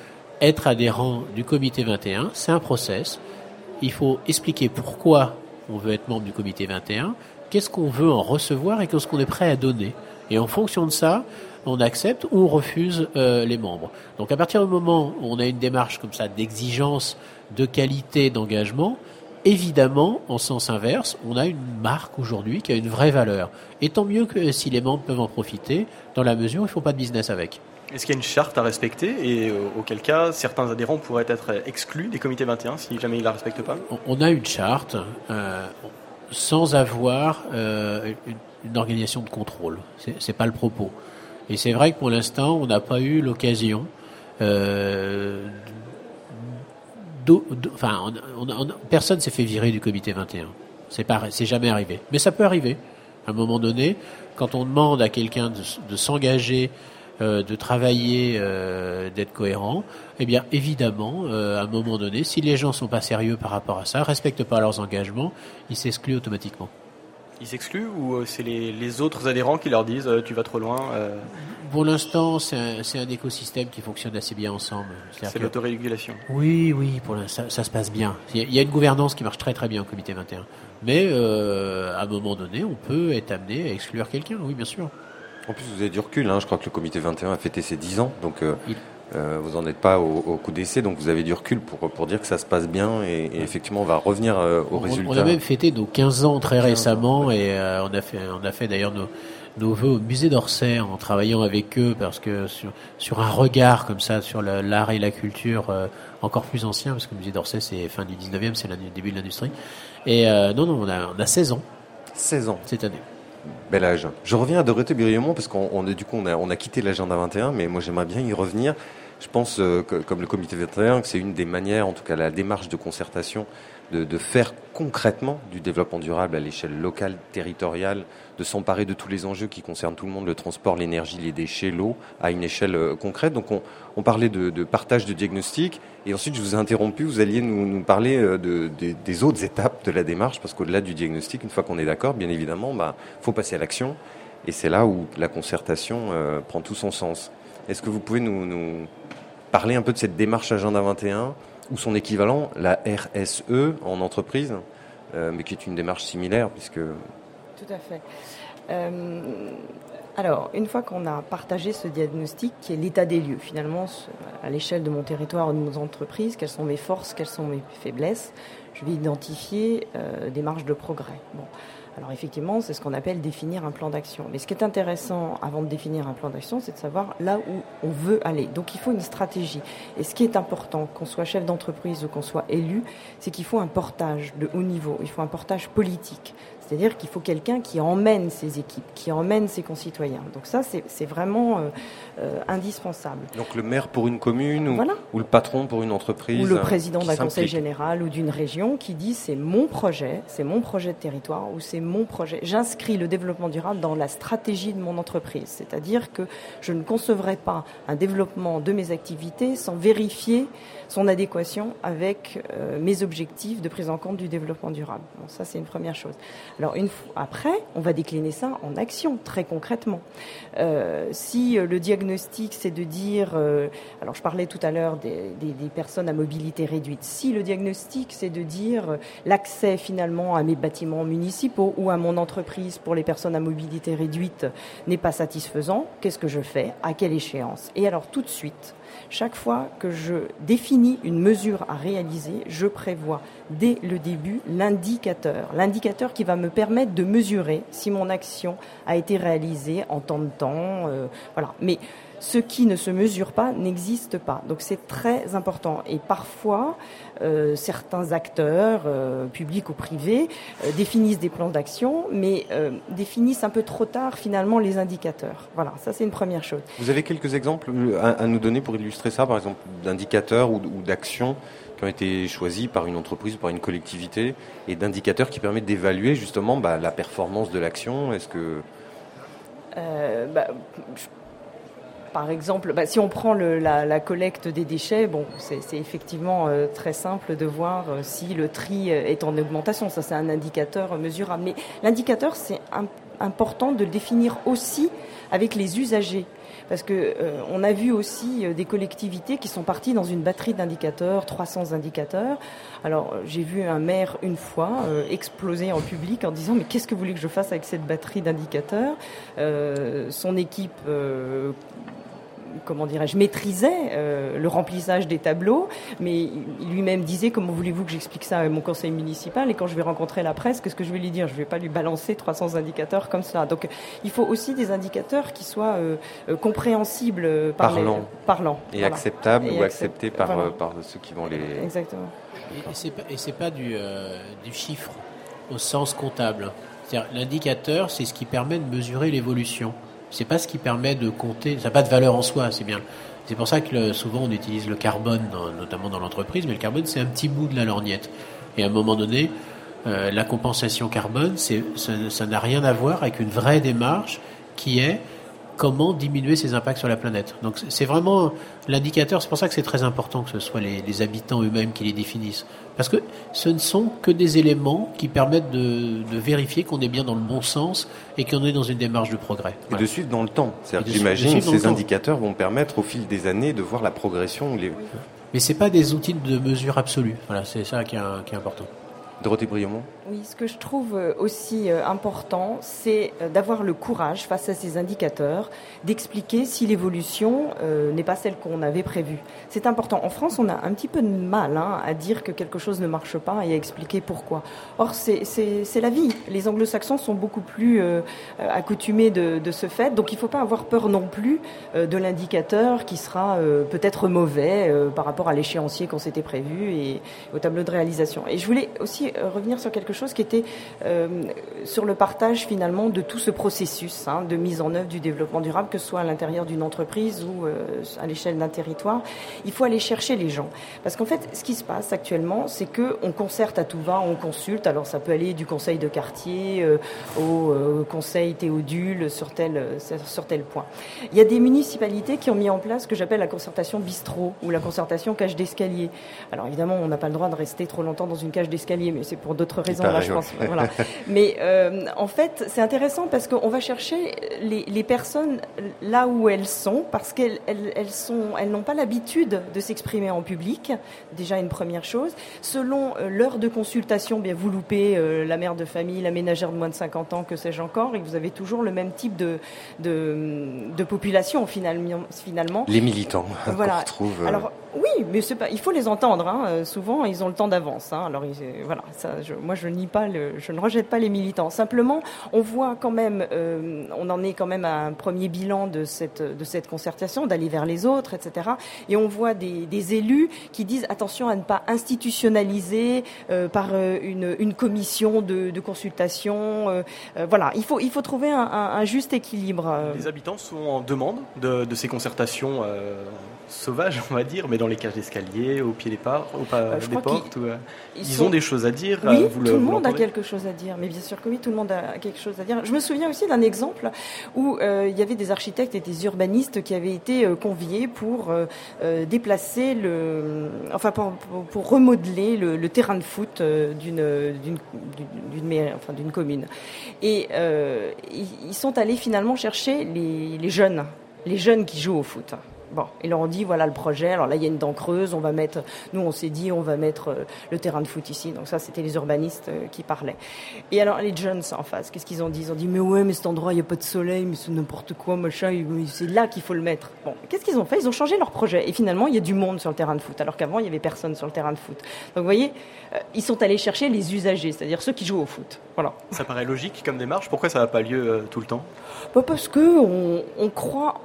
être adhérent du comité 21, c'est un process. Il faut expliquer pourquoi on veut être membre du comité 21, qu'est-ce qu'on veut en recevoir et qu'est-ce qu'on est prêt à donner. Et en fonction de ça, on accepte ou on refuse euh, les membres. Donc à partir du moment où on a une démarche comme ça d'exigence, de qualité, d'engagement, évidemment, en sens inverse, on a une marque aujourd'hui qui a une vraie valeur. Et tant mieux que si les membres peuvent en profiter, dans la mesure où ils ne font pas de business avec. Est-ce qu'il y a une charte à respecter et euh, auquel cas certains adhérents pourraient être exclus des comités 21 si jamais ils ne la respectent pas? On a une charte euh, sans avoir une, une, organisation de contrôle. C'est pas le propos. Et c'est vrai que pour l'instant, on n'a pas eu l'occasion. Euh, enfin, personne s'est fait virer du comité 21. C'est pas, c'est jamais arrivé. Mais ça peut arriver. À un moment donné, quand on demande à quelqu'un de, s'engager, euh, de travailler, euh, d'être cohérent, eh bien, évidemment, euh, à un moment donné, si les gens sont pas sérieux par rapport à ça, respectent pas leurs engagements, ils s'excluent automatiquement ils s'excluent ou c'est les, autres adhérents qui leur disent tu vas trop loin euh Pour l'instant, c'est un, écosystème qui fonctionne assez bien ensemble. C'est l'autorégulation. Oui, oui, pour l'instant, ça, se passe bien. Il y a une gouvernance qui marche très très bien au comité 21. Mais à un moment donné, on peut être amené à exclure quelqu'un, oui, bien sûr. En plus, vous avez du recul. Hein. Je crois que le comité 21 a fêté ses 10 ans. Donc, euh, vous n'en êtes pas au, coup d'essai, donc vous avez du recul pour, pour dire que ça se passe bien et, effectivement on va revenir euh, au résultat. On a même fêté nos 15 ans très récemment et euh, on a fait, on a fait d'ailleurs nos, nos voeux au musée d'Orsay en travaillant avec eux parce que sur, sur un regard comme ça sur l'art et la culture encore plus ancien parce que le musée d'Orsay c'est fin du 19e, c'est le début de l'industrie. Et non, non, on a, on a 16 ans. 16 ans. Cette année. Je reviens à Dorothée Biriemont parce qu'on a, quitté l'agenda 21, mais moi j'aimerais bien y revenir. Je pense, euh, comme le comité 21, que c'est une des manières, en tout cas la démarche de concertation, de, faire concrètement du développement durable à l'échelle locale, territoriale, de s'emparer de tous les enjeux qui concernent tout le monde, le transport, l'énergie, les déchets, l'eau, à une échelle euh, concrète. Donc on, parlait de, partage de diagnostic, et ensuite je vous ai interrompu, vous alliez nous, parler euh, de, des autres étapes de la démarche, parce qu'au-delà du diagnostic, une fois qu'on est d'accord, bien évidemment, bah faut passer à l'action, et c'est là où la concertation prend tout son sens. Est-ce que vous pouvez nous parler un peu de cette démarche Agenda 21 ou son équivalent, la RSE en entreprise, euh, mais qui est une démarche similaire puisque... Tout à fait. Euh, alors, une fois qu'on a partagé ce diagnostic, qui est l'état des lieux, finalement, à l'échelle de mon territoire ou de mon entreprise, quelles sont mes forces, quelles sont mes faiblesses, je vais identifier euh, des marges de progrès. Bon. Alors effectivement, c'est ce qu'on appelle définir un plan d'action. Mais ce qui est intéressant avant de définir un plan d'action, c'est de savoir là où on veut aller. Donc il faut une stratégie. Et ce qui est important, qu'on soit chef d'entreprise ou qu'on soit élu, c'est qu'il faut un portage de haut niveau, il faut un portage politique. C'est-à-dire qu'il faut quelqu'un qui emmène ses équipes, qui emmène ses concitoyens. Donc ça, c'est vraiment euh, euh, indispensable. Donc le maire pour une commune ou, le patron pour une entreprise Ou le président d'un conseil général ou d'une région qui dit c'est mon projet, c'est mon projet de territoire ou c'est mon projet. J'inscris le développement durable dans la stratégie de mon entreprise. C'est-à-dire que je ne concevrai pas un développement de mes activités sans vérifier son adéquation avec euh, mes objectifs de prise en compte du développement durable. ça, c'est une première chose. Alors, une fois après, on va décliner ça en action, très concrètement. Euh, si euh, le diagnostic, c'est de dire, alors je parlais tout à l'heure des, des, personnes à mobilité réduite, si le diagnostic, c'est de dire l'accès finalement à mes bâtiments municipaux ou à mon entreprise pour les personnes à mobilité réduite n'est pas satisfaisant, qu'est-ce que je fais? À quelle échéance? Et alors, tout de suite, chaque fois que je définis une mesure à réaliser, je prévois dès le début l'indicateur, l'indicateur qui va me permettre de mesurer si mon action a été réalisée en temps de temps. Euh, voilà. Mais ce qui ne se mesure pas n'existe pas. Donc c'est très important. Et parfois, euh, certains acteurs, euh, publics ou privés, euh, définissent des plans d'action, mais définissent un peu trop tard finalement les indicateurs. Voilà, ça c'est une première chose. Vous avez quelques exemples à, nous donner pour illustrer ça, par exemple, d'indicateurs ou, d'actions qui ont été choisis par une entreprise, par une collectivité, et d'indicateurs qui permettent d'évaluer justement bah, la performance de l'action? Est-ce que bah, par exemple, bah, si on prend la, collecte des déchets, bon, c'est effectivement euh, très simple de voir euh, si le tri euh, est en augmentation. Ça, c'est un indicateur mesurable. Mais l'indicateur, c'est important de le définir aussi avec les usagers. Parce que on a vu aussi des collectivités qui sont parties dans une batterie d'indicateurs, 300 indicateurs. Alors j'ai vu un maire une fois exploser en public en disant mais qu'est-ce que vous voulez que je fasse avec cette batterie d'indicateurs? Son équipe comment dirais-je, maîtrisait euh, le remplissage des tableaux, mais lui-même disait comment voulez-vous que j'explique ça à mon conseil municipal Et quand je vais rencontrer la presse, qu'est-ce que je vais lui dire? Je ne vais pas lui balancer 300 indicateurs comme ça. Donc il faut aussi des indicateurs qui soient euh, euh, compréhensibles par parlant, parlant et acceptables ou acceptés par, par ceux qui vont les. Exactement. Et, c'est pas, et pas du, du chiffre au sens comptable. L'indicateur, c'est ce qui permet de mesurer l'évolution. C'est pas ce qui permet de compter. Ça n'a pas de valeur en soi, c'est bien. C'est pour ça que souvent on utilise le carbone, notamment dans l'entreprise, mais le carbone c'est un petit bout de la lorgnette. Et à un moment donné, euh, la compensation carbone, ça n'a rien à voir avec une vraie démarche qui est comment diminuer ses impacts sur la planète. Donc c'est vraiment l'indicateur, c'est pour ça que c'est très important que ce soit les, habitants eux-mêmes qui les définissent. Parce que ce ne sont que des éléments qui permettent de, vérifier qu'on est bien dans le bon sens et qu'on est dans une démarche de progrès. Et de suivre dans le temps. C'est-à-dire j'imagine que ces indicateurs vont permettre au fil des années de voir la progression. Les... Mais ce pas des outils de mesure absolue. Voilà, c'est ça qui est important. Oui, ce que je trouve euh, aussi euh, important, c'est euh, d'avoir le courage face à ces indicateurs, d'expliquer si l'évolution n'est pas celle qu'on avait prévue. C'est important. En France, on a un petit peu de mal hein, à dire que quelque chose ne marche pas et à expliquer pourquoi. Or, c'est la vie. Les anglo-saxons sont beaucoup plus accoutumés de, de, ce fait, donc il ne faut pas avoir peur non plus de l'indicateur qui sera peut-être mauvais par rapport à l'échéancier qu'on s'était prévu et au tableau de réalisation. Et je voulais aussi euh, revenir sur quelque chose qui était euh, sur le partage finalement de tout ce processus hein, de mise en œuvre du développement durable, que ce soit à l'intérieur d'une entreprise ou euh, à l'échelle d'un territoire. Il faut aller chercher les gens. Parce qu'en fait, ce qui se passe actuellement, c'est qu'on concerte à tout va, on consulte. Alors ça peut aller du conseil de quartier au conseil théodule sur tel, sur tel point. Il y a des municipalités qui ont mis en place ce que j'appelle la concertation bistrot ou la concertation cage d'escalier. Alors évidemment, on n'a pas le droit de rester trop longtemps dans une cage d'escalier, mais c'est pour d'autres raisons là, je pense. Voilà. Mais euh, en fait, c'est intéressant parce qu'on va chercher les, les, personnes là où elles sont, parce qu'elles elles, elles sont, elles n'ont pas l'habitude de s'exprimer en public. Déjà une première chose. Selon euh, l'heure de consultation, bien vous loupez euh, la mère de famille, la ménagère de moins de 50 ans, que sais-je encore, et vous avez toujours le même type de de, de population finalement. Finalement. Les militants. Voilà. Retrouve, Alors oui, mais pas. Il faut les entendre. Hein. Souvent, ils ont le temps d'avance. Hein. Alors voilà. Ça, je, moi, je nie pas, le, je ne rejette pas les militants. Simplement, on voit quand même, euh, on en est quand même à un premier bilan de cette de cette concertation, d'aller vers les autres, etc. Et on voit des, élus qui disent attention à ne pas institutionnaliser euh, par euh, une, commission de, consultation. Euh, euh, voilà, il faut il faut trouver un, un, juste équilibre. Les habitants sont en demande de, de ces concertations sauvages, on va dire, mais dans les cages d'escalier, au pied des, au pas, des portes. ils, ont des choses à dire. Oui, tout le, monde a quelque chose à dire. Mais bien sûr que oui, tout le monde a quelque chose à dire. Je me souviens aussi d'un exemple où euh, il y avait des architectes et des urbanistes qui avaient été euh, conviés pour euh, déplacer le, enfin pour, pour remodeler le, le, terrain de foot d'une d'une d'une enfin d'une commune. Et ils sont allés finalement chercher les, les jeunes, les jeunes qui jouent au foot. Bon, ils leur ont dit voilà le projet. Alors là, il y a une dent creuse. On va mettre. Nous, on s'est dit on va mettre euh, le terrain de foot ici. Donc ça, c'était les urbanistes euh, qui parlaient. Et alors les jeunes en face, qu'est-ce qu'ils ont dit? Ils ont dit mais ouais, mais cet endroit, il n'y a pas de soleil, mais c'est n'importe quoi, machin. C'est là qu'il faut le mettre. Bon, qu'est-ce qu'ils ont fait? Ils ont changé leur projet. Et finalement, il y a du monde sur le terrain de foot, alors qu'avant, il y avait personne sur le terrain de foot. Donc vous voyez, euh, ils sont allés chercher les usagers, c'est-à-dire ceux qui jouent au foot. Voilà. Ça paraît logique comme démarche. Pourquoi ça n'a pas lieu tout le temps? Bah Parce que on, on croit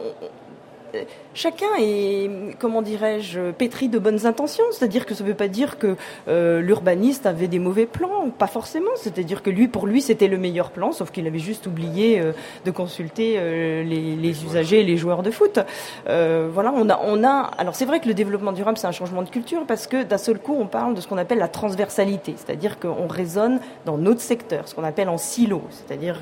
chacun est, comment dirais-je, pétri de bonnes intentions. C'est-à-dire que ça ne veut pas dire que euh, l'urbaniste avait des mauvais plans, pas forcément. C'est-à-dire que lui, pour lui, c'était le meilleur plan, sauf qu'il avait juste oublié euh, de consulter euh, les, les usagers, les joueurs de foot. voilà, on a, on a. Alors c'est vrai que le développement durable, c'est un changement de culture parce que d'un seul coup, on parle de ce qu'on appelle la transversalité, c'est-à-dire qu'on raisonne dans notre secteur, ce qu'on appelle en silo. C'est-à-dire,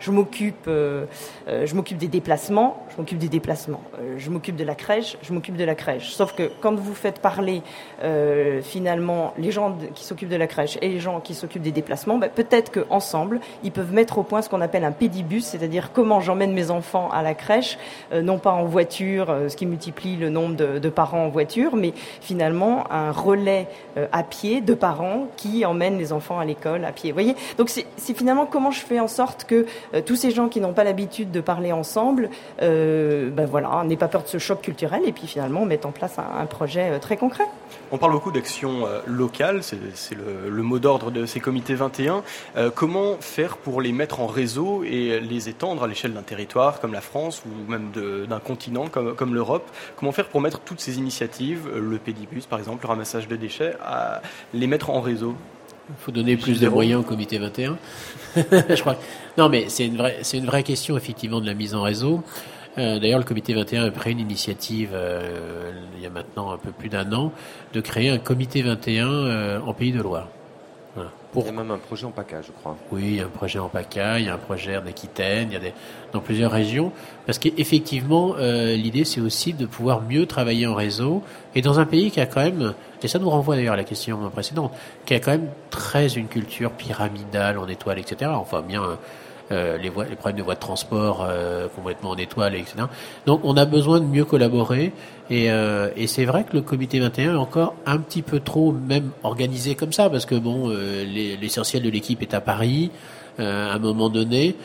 je m'occupe, je m'occupe des déplacements, je m'occupe des déplacements, je m'occupe de la crèche, je m'occupe de la crèche. Sauf que quand vous faites parler euh, finalement les gens qui s'occupent de la crèche et les gens qui s'occupent des déplacements, bah, peut-être qu'ensemble, ils peuvent mettre au point ce qu'on appelle un pédibus, c'est-à-dire comment j'emmène mes enfants à la crèche, euh, non pas en voiture, euh, ce qui multiplie le nombre de, parents en voiture, mais finalement un relais à pied de parents qui emmènent les enfants à l'école à pied. Vous voyez? Donc c'est finalement comment je fais en sorte que tous ces gens qui n'ont pas l'habitude de parler ensemble, ben voilà, n'aient pas peur de se choc culturel et puis finalement on met en place un, projet euh, très concret. On parle beaucoup d'actions euh, locales, c'est le, mot d'ordre de ces comités 21. Euh, comment faire pour les mettre en réseau et les étendre à l'échelle d'un territoire comme la France ou même d'un continent comme, comme l'Europe? Comment faire pour mettre toutes ces initiatives, le pédibus par exemple, le ramassage de déchets, à les mettre en réseau? Il faut donner plus de moyens au comité 21. Je crois. Non, mais c'est une vraie, c'est une vraie question effectivement de la mise en réseau. Euh, d'ailleurs, le comité 21 a pris une initiative euh, il y a maintenant un peu plus d'un an de créer un comité 21 euh, en Pays de Loire. Pour... Il y a même un projet en PACA, je crois. Oui, il y a un projet en PACA, il y a un projet en Aquitaine, il y a des... dans plusieurs régions. Parce qu'effectivement, l'idée, c'est aussi de pouvoir mieux travailler en réseau. Et dans un pays qui a quand même, et ça nous renvoie d'ailleurs à la question précédente, qui a quand même très une culture pyramidale en étoile, etc. Enfin, bien euh, les, voies, les problèmes de voies de transport euh, complètement en étoile, etc. Donc on a besoin de mieux collaborer et, euh, et c'est vrai que le comité 21 est encore un petit peu trop même organisé comme ça parce que bon, l'essentiel de l'équipe est à Paris. à un moment donné,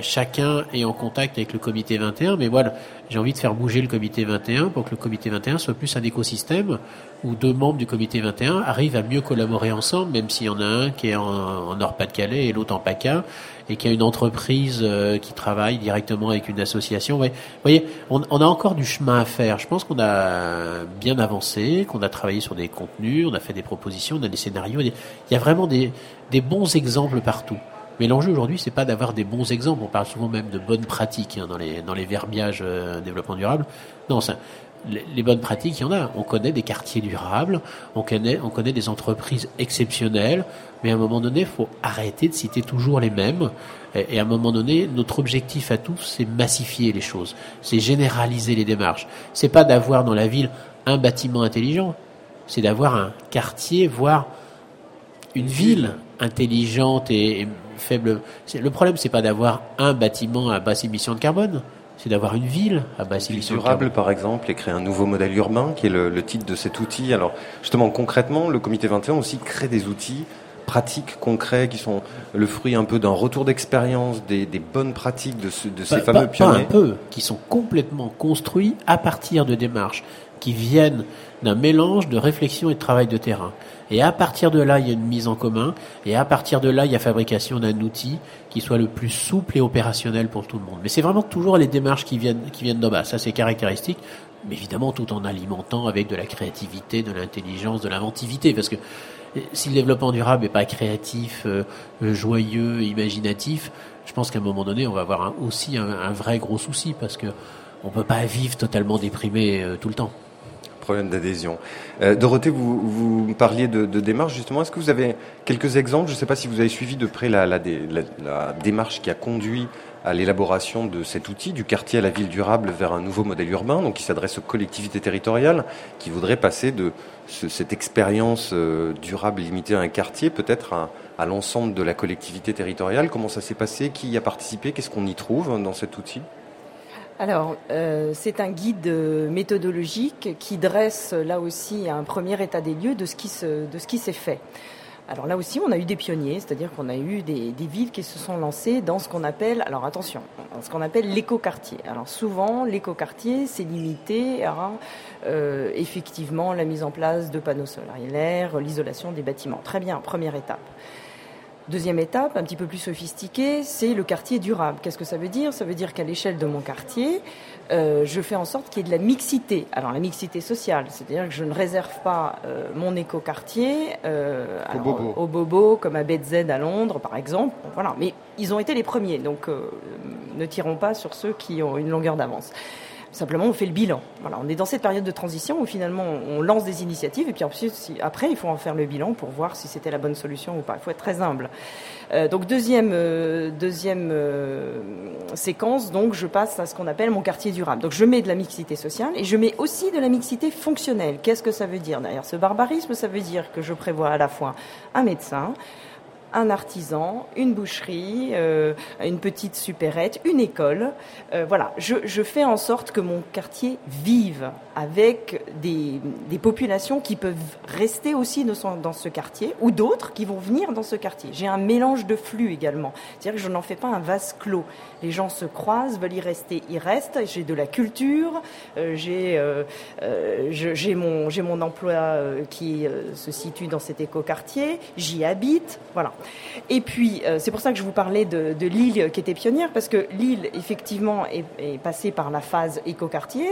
chacun est en contact avec le comité 21, mais voilà, j'ai envie de faire bouger le comité 21 pour que le comité 21 soit plus un écosystème où deux membres du comité 21 arrivent à mieux collaborer ensemble, même s'il y en a un qui est en, Nord-Pas-de-Calais et l'autre en PACA, et qui a une entreprise euh, qui travaille directement avec une association. Vous voyez, on, a encore du chemin à faire. Je pense qu'on a bien avancé, qu'on a travaillé sur des contenus, on a fait des propositions, on a des scénarios. Il y a vraiment des, des bons exemples partout. Mais l'enjeu aujourd'hui, c'est pas d'avoir des bons exemples. On parle souvent même de bonnes pratiques hein, dans les dans les verbiages euh, développement durable. Non, ça, les, bonnes pratiques, il y en a. On connaît des quartiers durables, on connaît, on connaît des entreprises exceptionnelles, mais à un moment donné, il faut arrêter de citer toujours les mêmes. Et, à un moment donné, notre objectif à tous, c'est massifier les choses, c'est généraliser les démarches. C'est pas d'avoir dans la ville un bâtiment intelligent, c'est d'avoir un quartier, voire une ville intelligente et, et faible. Le problème, c'est pas d'avoir un bâtiment à basse émission de carbone c'est d'avoir une ville à base durable, par exemple, et créer un nouveau modèle urbain, qui est le, titre de cet outil. Alors, justement, concrètement, le Comité 21 aussi crée des outils pratiques, concrets, qui sont le fruit un peu d'un retour d'expérience, des, bonnes pratiques de, de ces fameux pionniers. Pas un peu, qui sont complètement construits à partir de démarches qui viennent d'un mélange de réflexion et de travail de terrain. Et à partir de là, il y a une mise en commun. Et à partir de là, il y a fabrication d'un outil qui soit le plus souple et opérationnel pour tout le monde. Mais c'est vraiment toujours les démarches qui viennent, qui viennent d'en bas. Ça, c'est caractéristique. Mais évidemment, tout en alimentant avec de la créativité, de l'intelligence, de l'inventivité. Parce que eh, si le développement durable n'est pas créatif, euh, joyeux, imaginatif, je pense qu'à un moment donné, on va avoir aussi un, vrai gros souci parce que on peut pas vivre totalement déprimé euh, tout le temps problème d'adhésion. Euh, Dorothée, vous, vous parliez de, démarche justement. Est-ce que vous avez quelques exemples? Je ne sais pas si vous avez suivi de près la, démarche qui a conduit à l'élaboration de cet outil, du quartier à la ville durable vers un nouveau modèle urbain, donc qui s'adresse aux collectivités territoriales, qui voudraient passer de cette expérience euh, durable limitée à un quartier, peut-être à, à l'ensemble de la collectivité territoriale. Comment ça s'est passé? Qui y a participé? Qu'est-ce qu'on y trouve dans cet outil? Alors, euh, c'est un guide méthodologique qui dresse là aussi un premier état des lieux de ce qui s'est fait. Alors là aussi, on a eu des pionniers, c'est-à-dire qu'on a eu des, villes qui se sont lancées dans ce qu'on appelle, alors attention, ce qu'on appelle l'écoquartier. Alors souvent, l'écoquartier, c'est limité à euh, effectivement la mise en place de panneaux solaires, l'isolation des bâtiments. Très bien, première étape. Deuxième étape, un petit peu plus sophistiquée, c'est le quartier durable. Qu'est-ce que ça veut dire? Ça veut dire qu'à l'échelle de mon quartier, euh, je fais en sorte qu'il y ait de la mixité. Alors la mixité sociale, c'est-à-dire que je ne réserve pas euh, mon éco-quartier euh, au, bobo. comme à BZ à Londres, par exemple. Voilà, mais ils ont été les premiers, donc euh, ne tirons pas sur ceux qui ont une longueur d'avance. Simplement, on fait le bilan. Voilà, on est dans cette période de transition où finalement on lance des initiatives et puis après il faut en faire le bilan pour voir si c'était la bonne solution ou pas. Il faut être très humble. Euh, donc deuxième euh, deuxième euh, séquence, donc je passe à ce qu'on appelle mon quartier durable. Donc je mets de la mixité sociale et je mets aussi de la mixité fonctionnelle. Qu'est-ce que ça veut dire derrière ce barbarisme? Ça veut dire que je prévois à la fois un médecin, un artisan, une boucherie, euh, une petite supérette, une école. Euh, voilà, je, fais en sorte que mon quartier vive avec des, populations qui peuvent rester aussi dans ce quartier ou d'autres qui vont venir dans ce quartier. J'ai un mélange de flux également. C'est-à-dire que je n'en fais pas un vase clos. Les gens se croisent, veulent y rester, ils restent. J'ai de la culture, j'ai euh, j'ai mon, mon emploi qui se situe dans cet écoquartier, j'y habite. Voilà. Et puis, euh, c'est pour ça que je vous parlais de, de Lille qui était pionnière, parce que Lille, effectivement, est, passée par la phase écoquartier,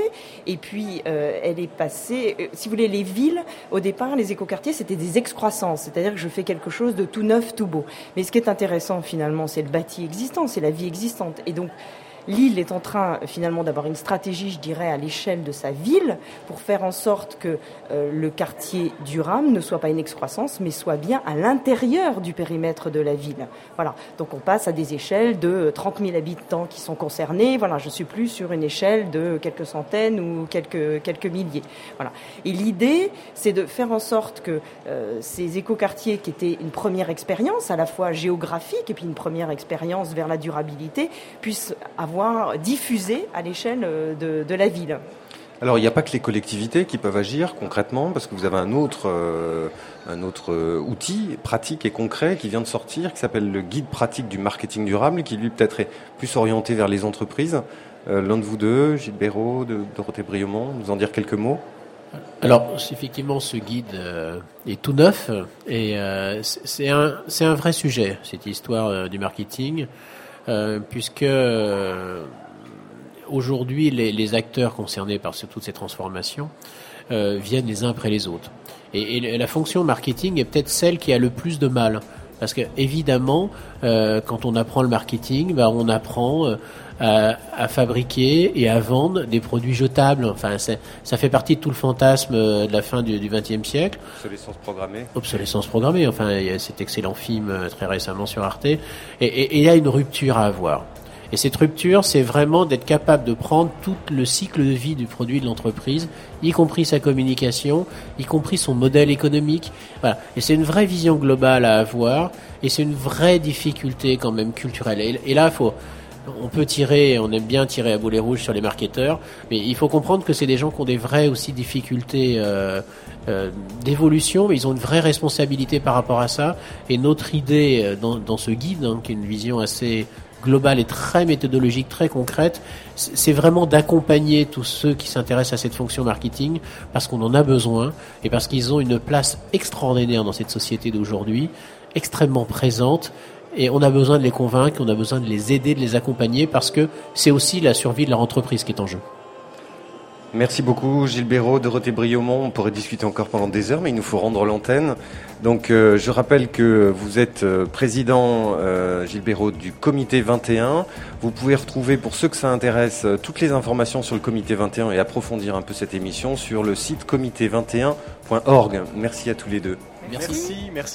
et puis euh, elle est passée, euh, si vous voulez, les villes, au départ, les écoquartiers, c'était des excroissances, c'est-à-dire que je fais quelque chose de tout neuf, tout beau. Mais ce qui est intéressant, finalement, c'est le bâti existant, c'est la vie existante. Et donc, Lille est en train finalement d'avoir une stratégie, je dirais, à l'échelle de sa ville pour faire en sorte que euh, le quartier durable ne soit pas une excroissance, mais soit bien à l'intérieur du périmètre de la ville. Voilà. Donc on passe à des échelles de 30 000 habitants qui sont concernés. Voilà, je suis plus sur une échelle de quelques centaines ou quelques quelques milliers. Voilà. Et l'idée, c'est de faire en sorte que euh, ces écoquartiers, qui étaient une première expérience à la fois géographique et puis une première expérience vers la durabilité, puissent avoir diffusé à l'échelle euh, de, la ville. Alors, il n'y a pas que les collectivités qui peuvent agir concrètement, parce que vous avez un autre, euh, un autre euh, outil pratique et concret qui vient de sortir, qui s'appelle le guide pratique du marketing durable, qui lui peut-être est plus orienté vers les entreprises. L'un de vous deux, Gilles Béraud, de Dorothée Briomont, nous en dire quelques mots? Alors, effectivement, ce guide est tout neuf et c'est un, un, vrai sujet, cette histoire du marketing. Euh, puisque euh, aujourd'hui les, acteurs concernés par toutes ces transformations euh, viennent les uns après les autres. Et, la fonction marketing est peut-être celle qui a le plus de mal. Parce que évidemment, euh, quand on apprend le marketing, bah, on apprend à, à, fabriquer et à vendre des produits jetables. Enfin, ça fait partie de tout le fantasme de la fin du XXe siècle. Obsolescence programmée. Obsolescence programmée. Enfin, il y a cet excellent film euh, très récemment sur Arte. Et, et, il y a une rupture à avoir. Et cette rupture, c'est vraiment d'être capable de prendre tout le cycle de vie du produit de l'entreprise, y compris sa communication, y compris son modèle économique. Voilà. Et c'est une vraie vision globale à avoir, et c'est une vraie difficulté quand même culturelle. Et, là, faut, on peut tirer, on aime bien tirer à boulet rouge sur les marketeurs, mais il faut comprendre que c'est des gens qui ont des vraies aussi difficultés euh, euh, d'évolution, mais ils ont une vraie responsabilité par rapport à ça. Et notre idée euh, dans, ce guide, hein, qui est une vision assez globale et très méthodologique, très concrète, c'est vraiment d'accompagner tous ceux qui s'intéressent à cette fonction marketing parce qu'on en a besoin et parce qu'ils ont une place extraordinaire dans cette société d'aujourd'hui, extrêmement présente et on a besoin de les convaincre, on a besoin de les aider, de les accompagner parce que c'est aussi la survie de leur entreprise qui est en jeu. Merci beaucoup Gilles Béraud, Dorothée Briomont. On pourrait discuter encore pendant des heures, mais il nous faut rendre l'antenne. Donc euh, je rappelle que vous êtes euh, président euh, Gilles Béraud du comité 21. Vous pouvez retrouver, pour ceux que ça intéresse, toutes les informations sur le comité 21 et approfondir un peu cette émission sur le site comité21.org. Merci à tous les deux. Merci, merci. merci.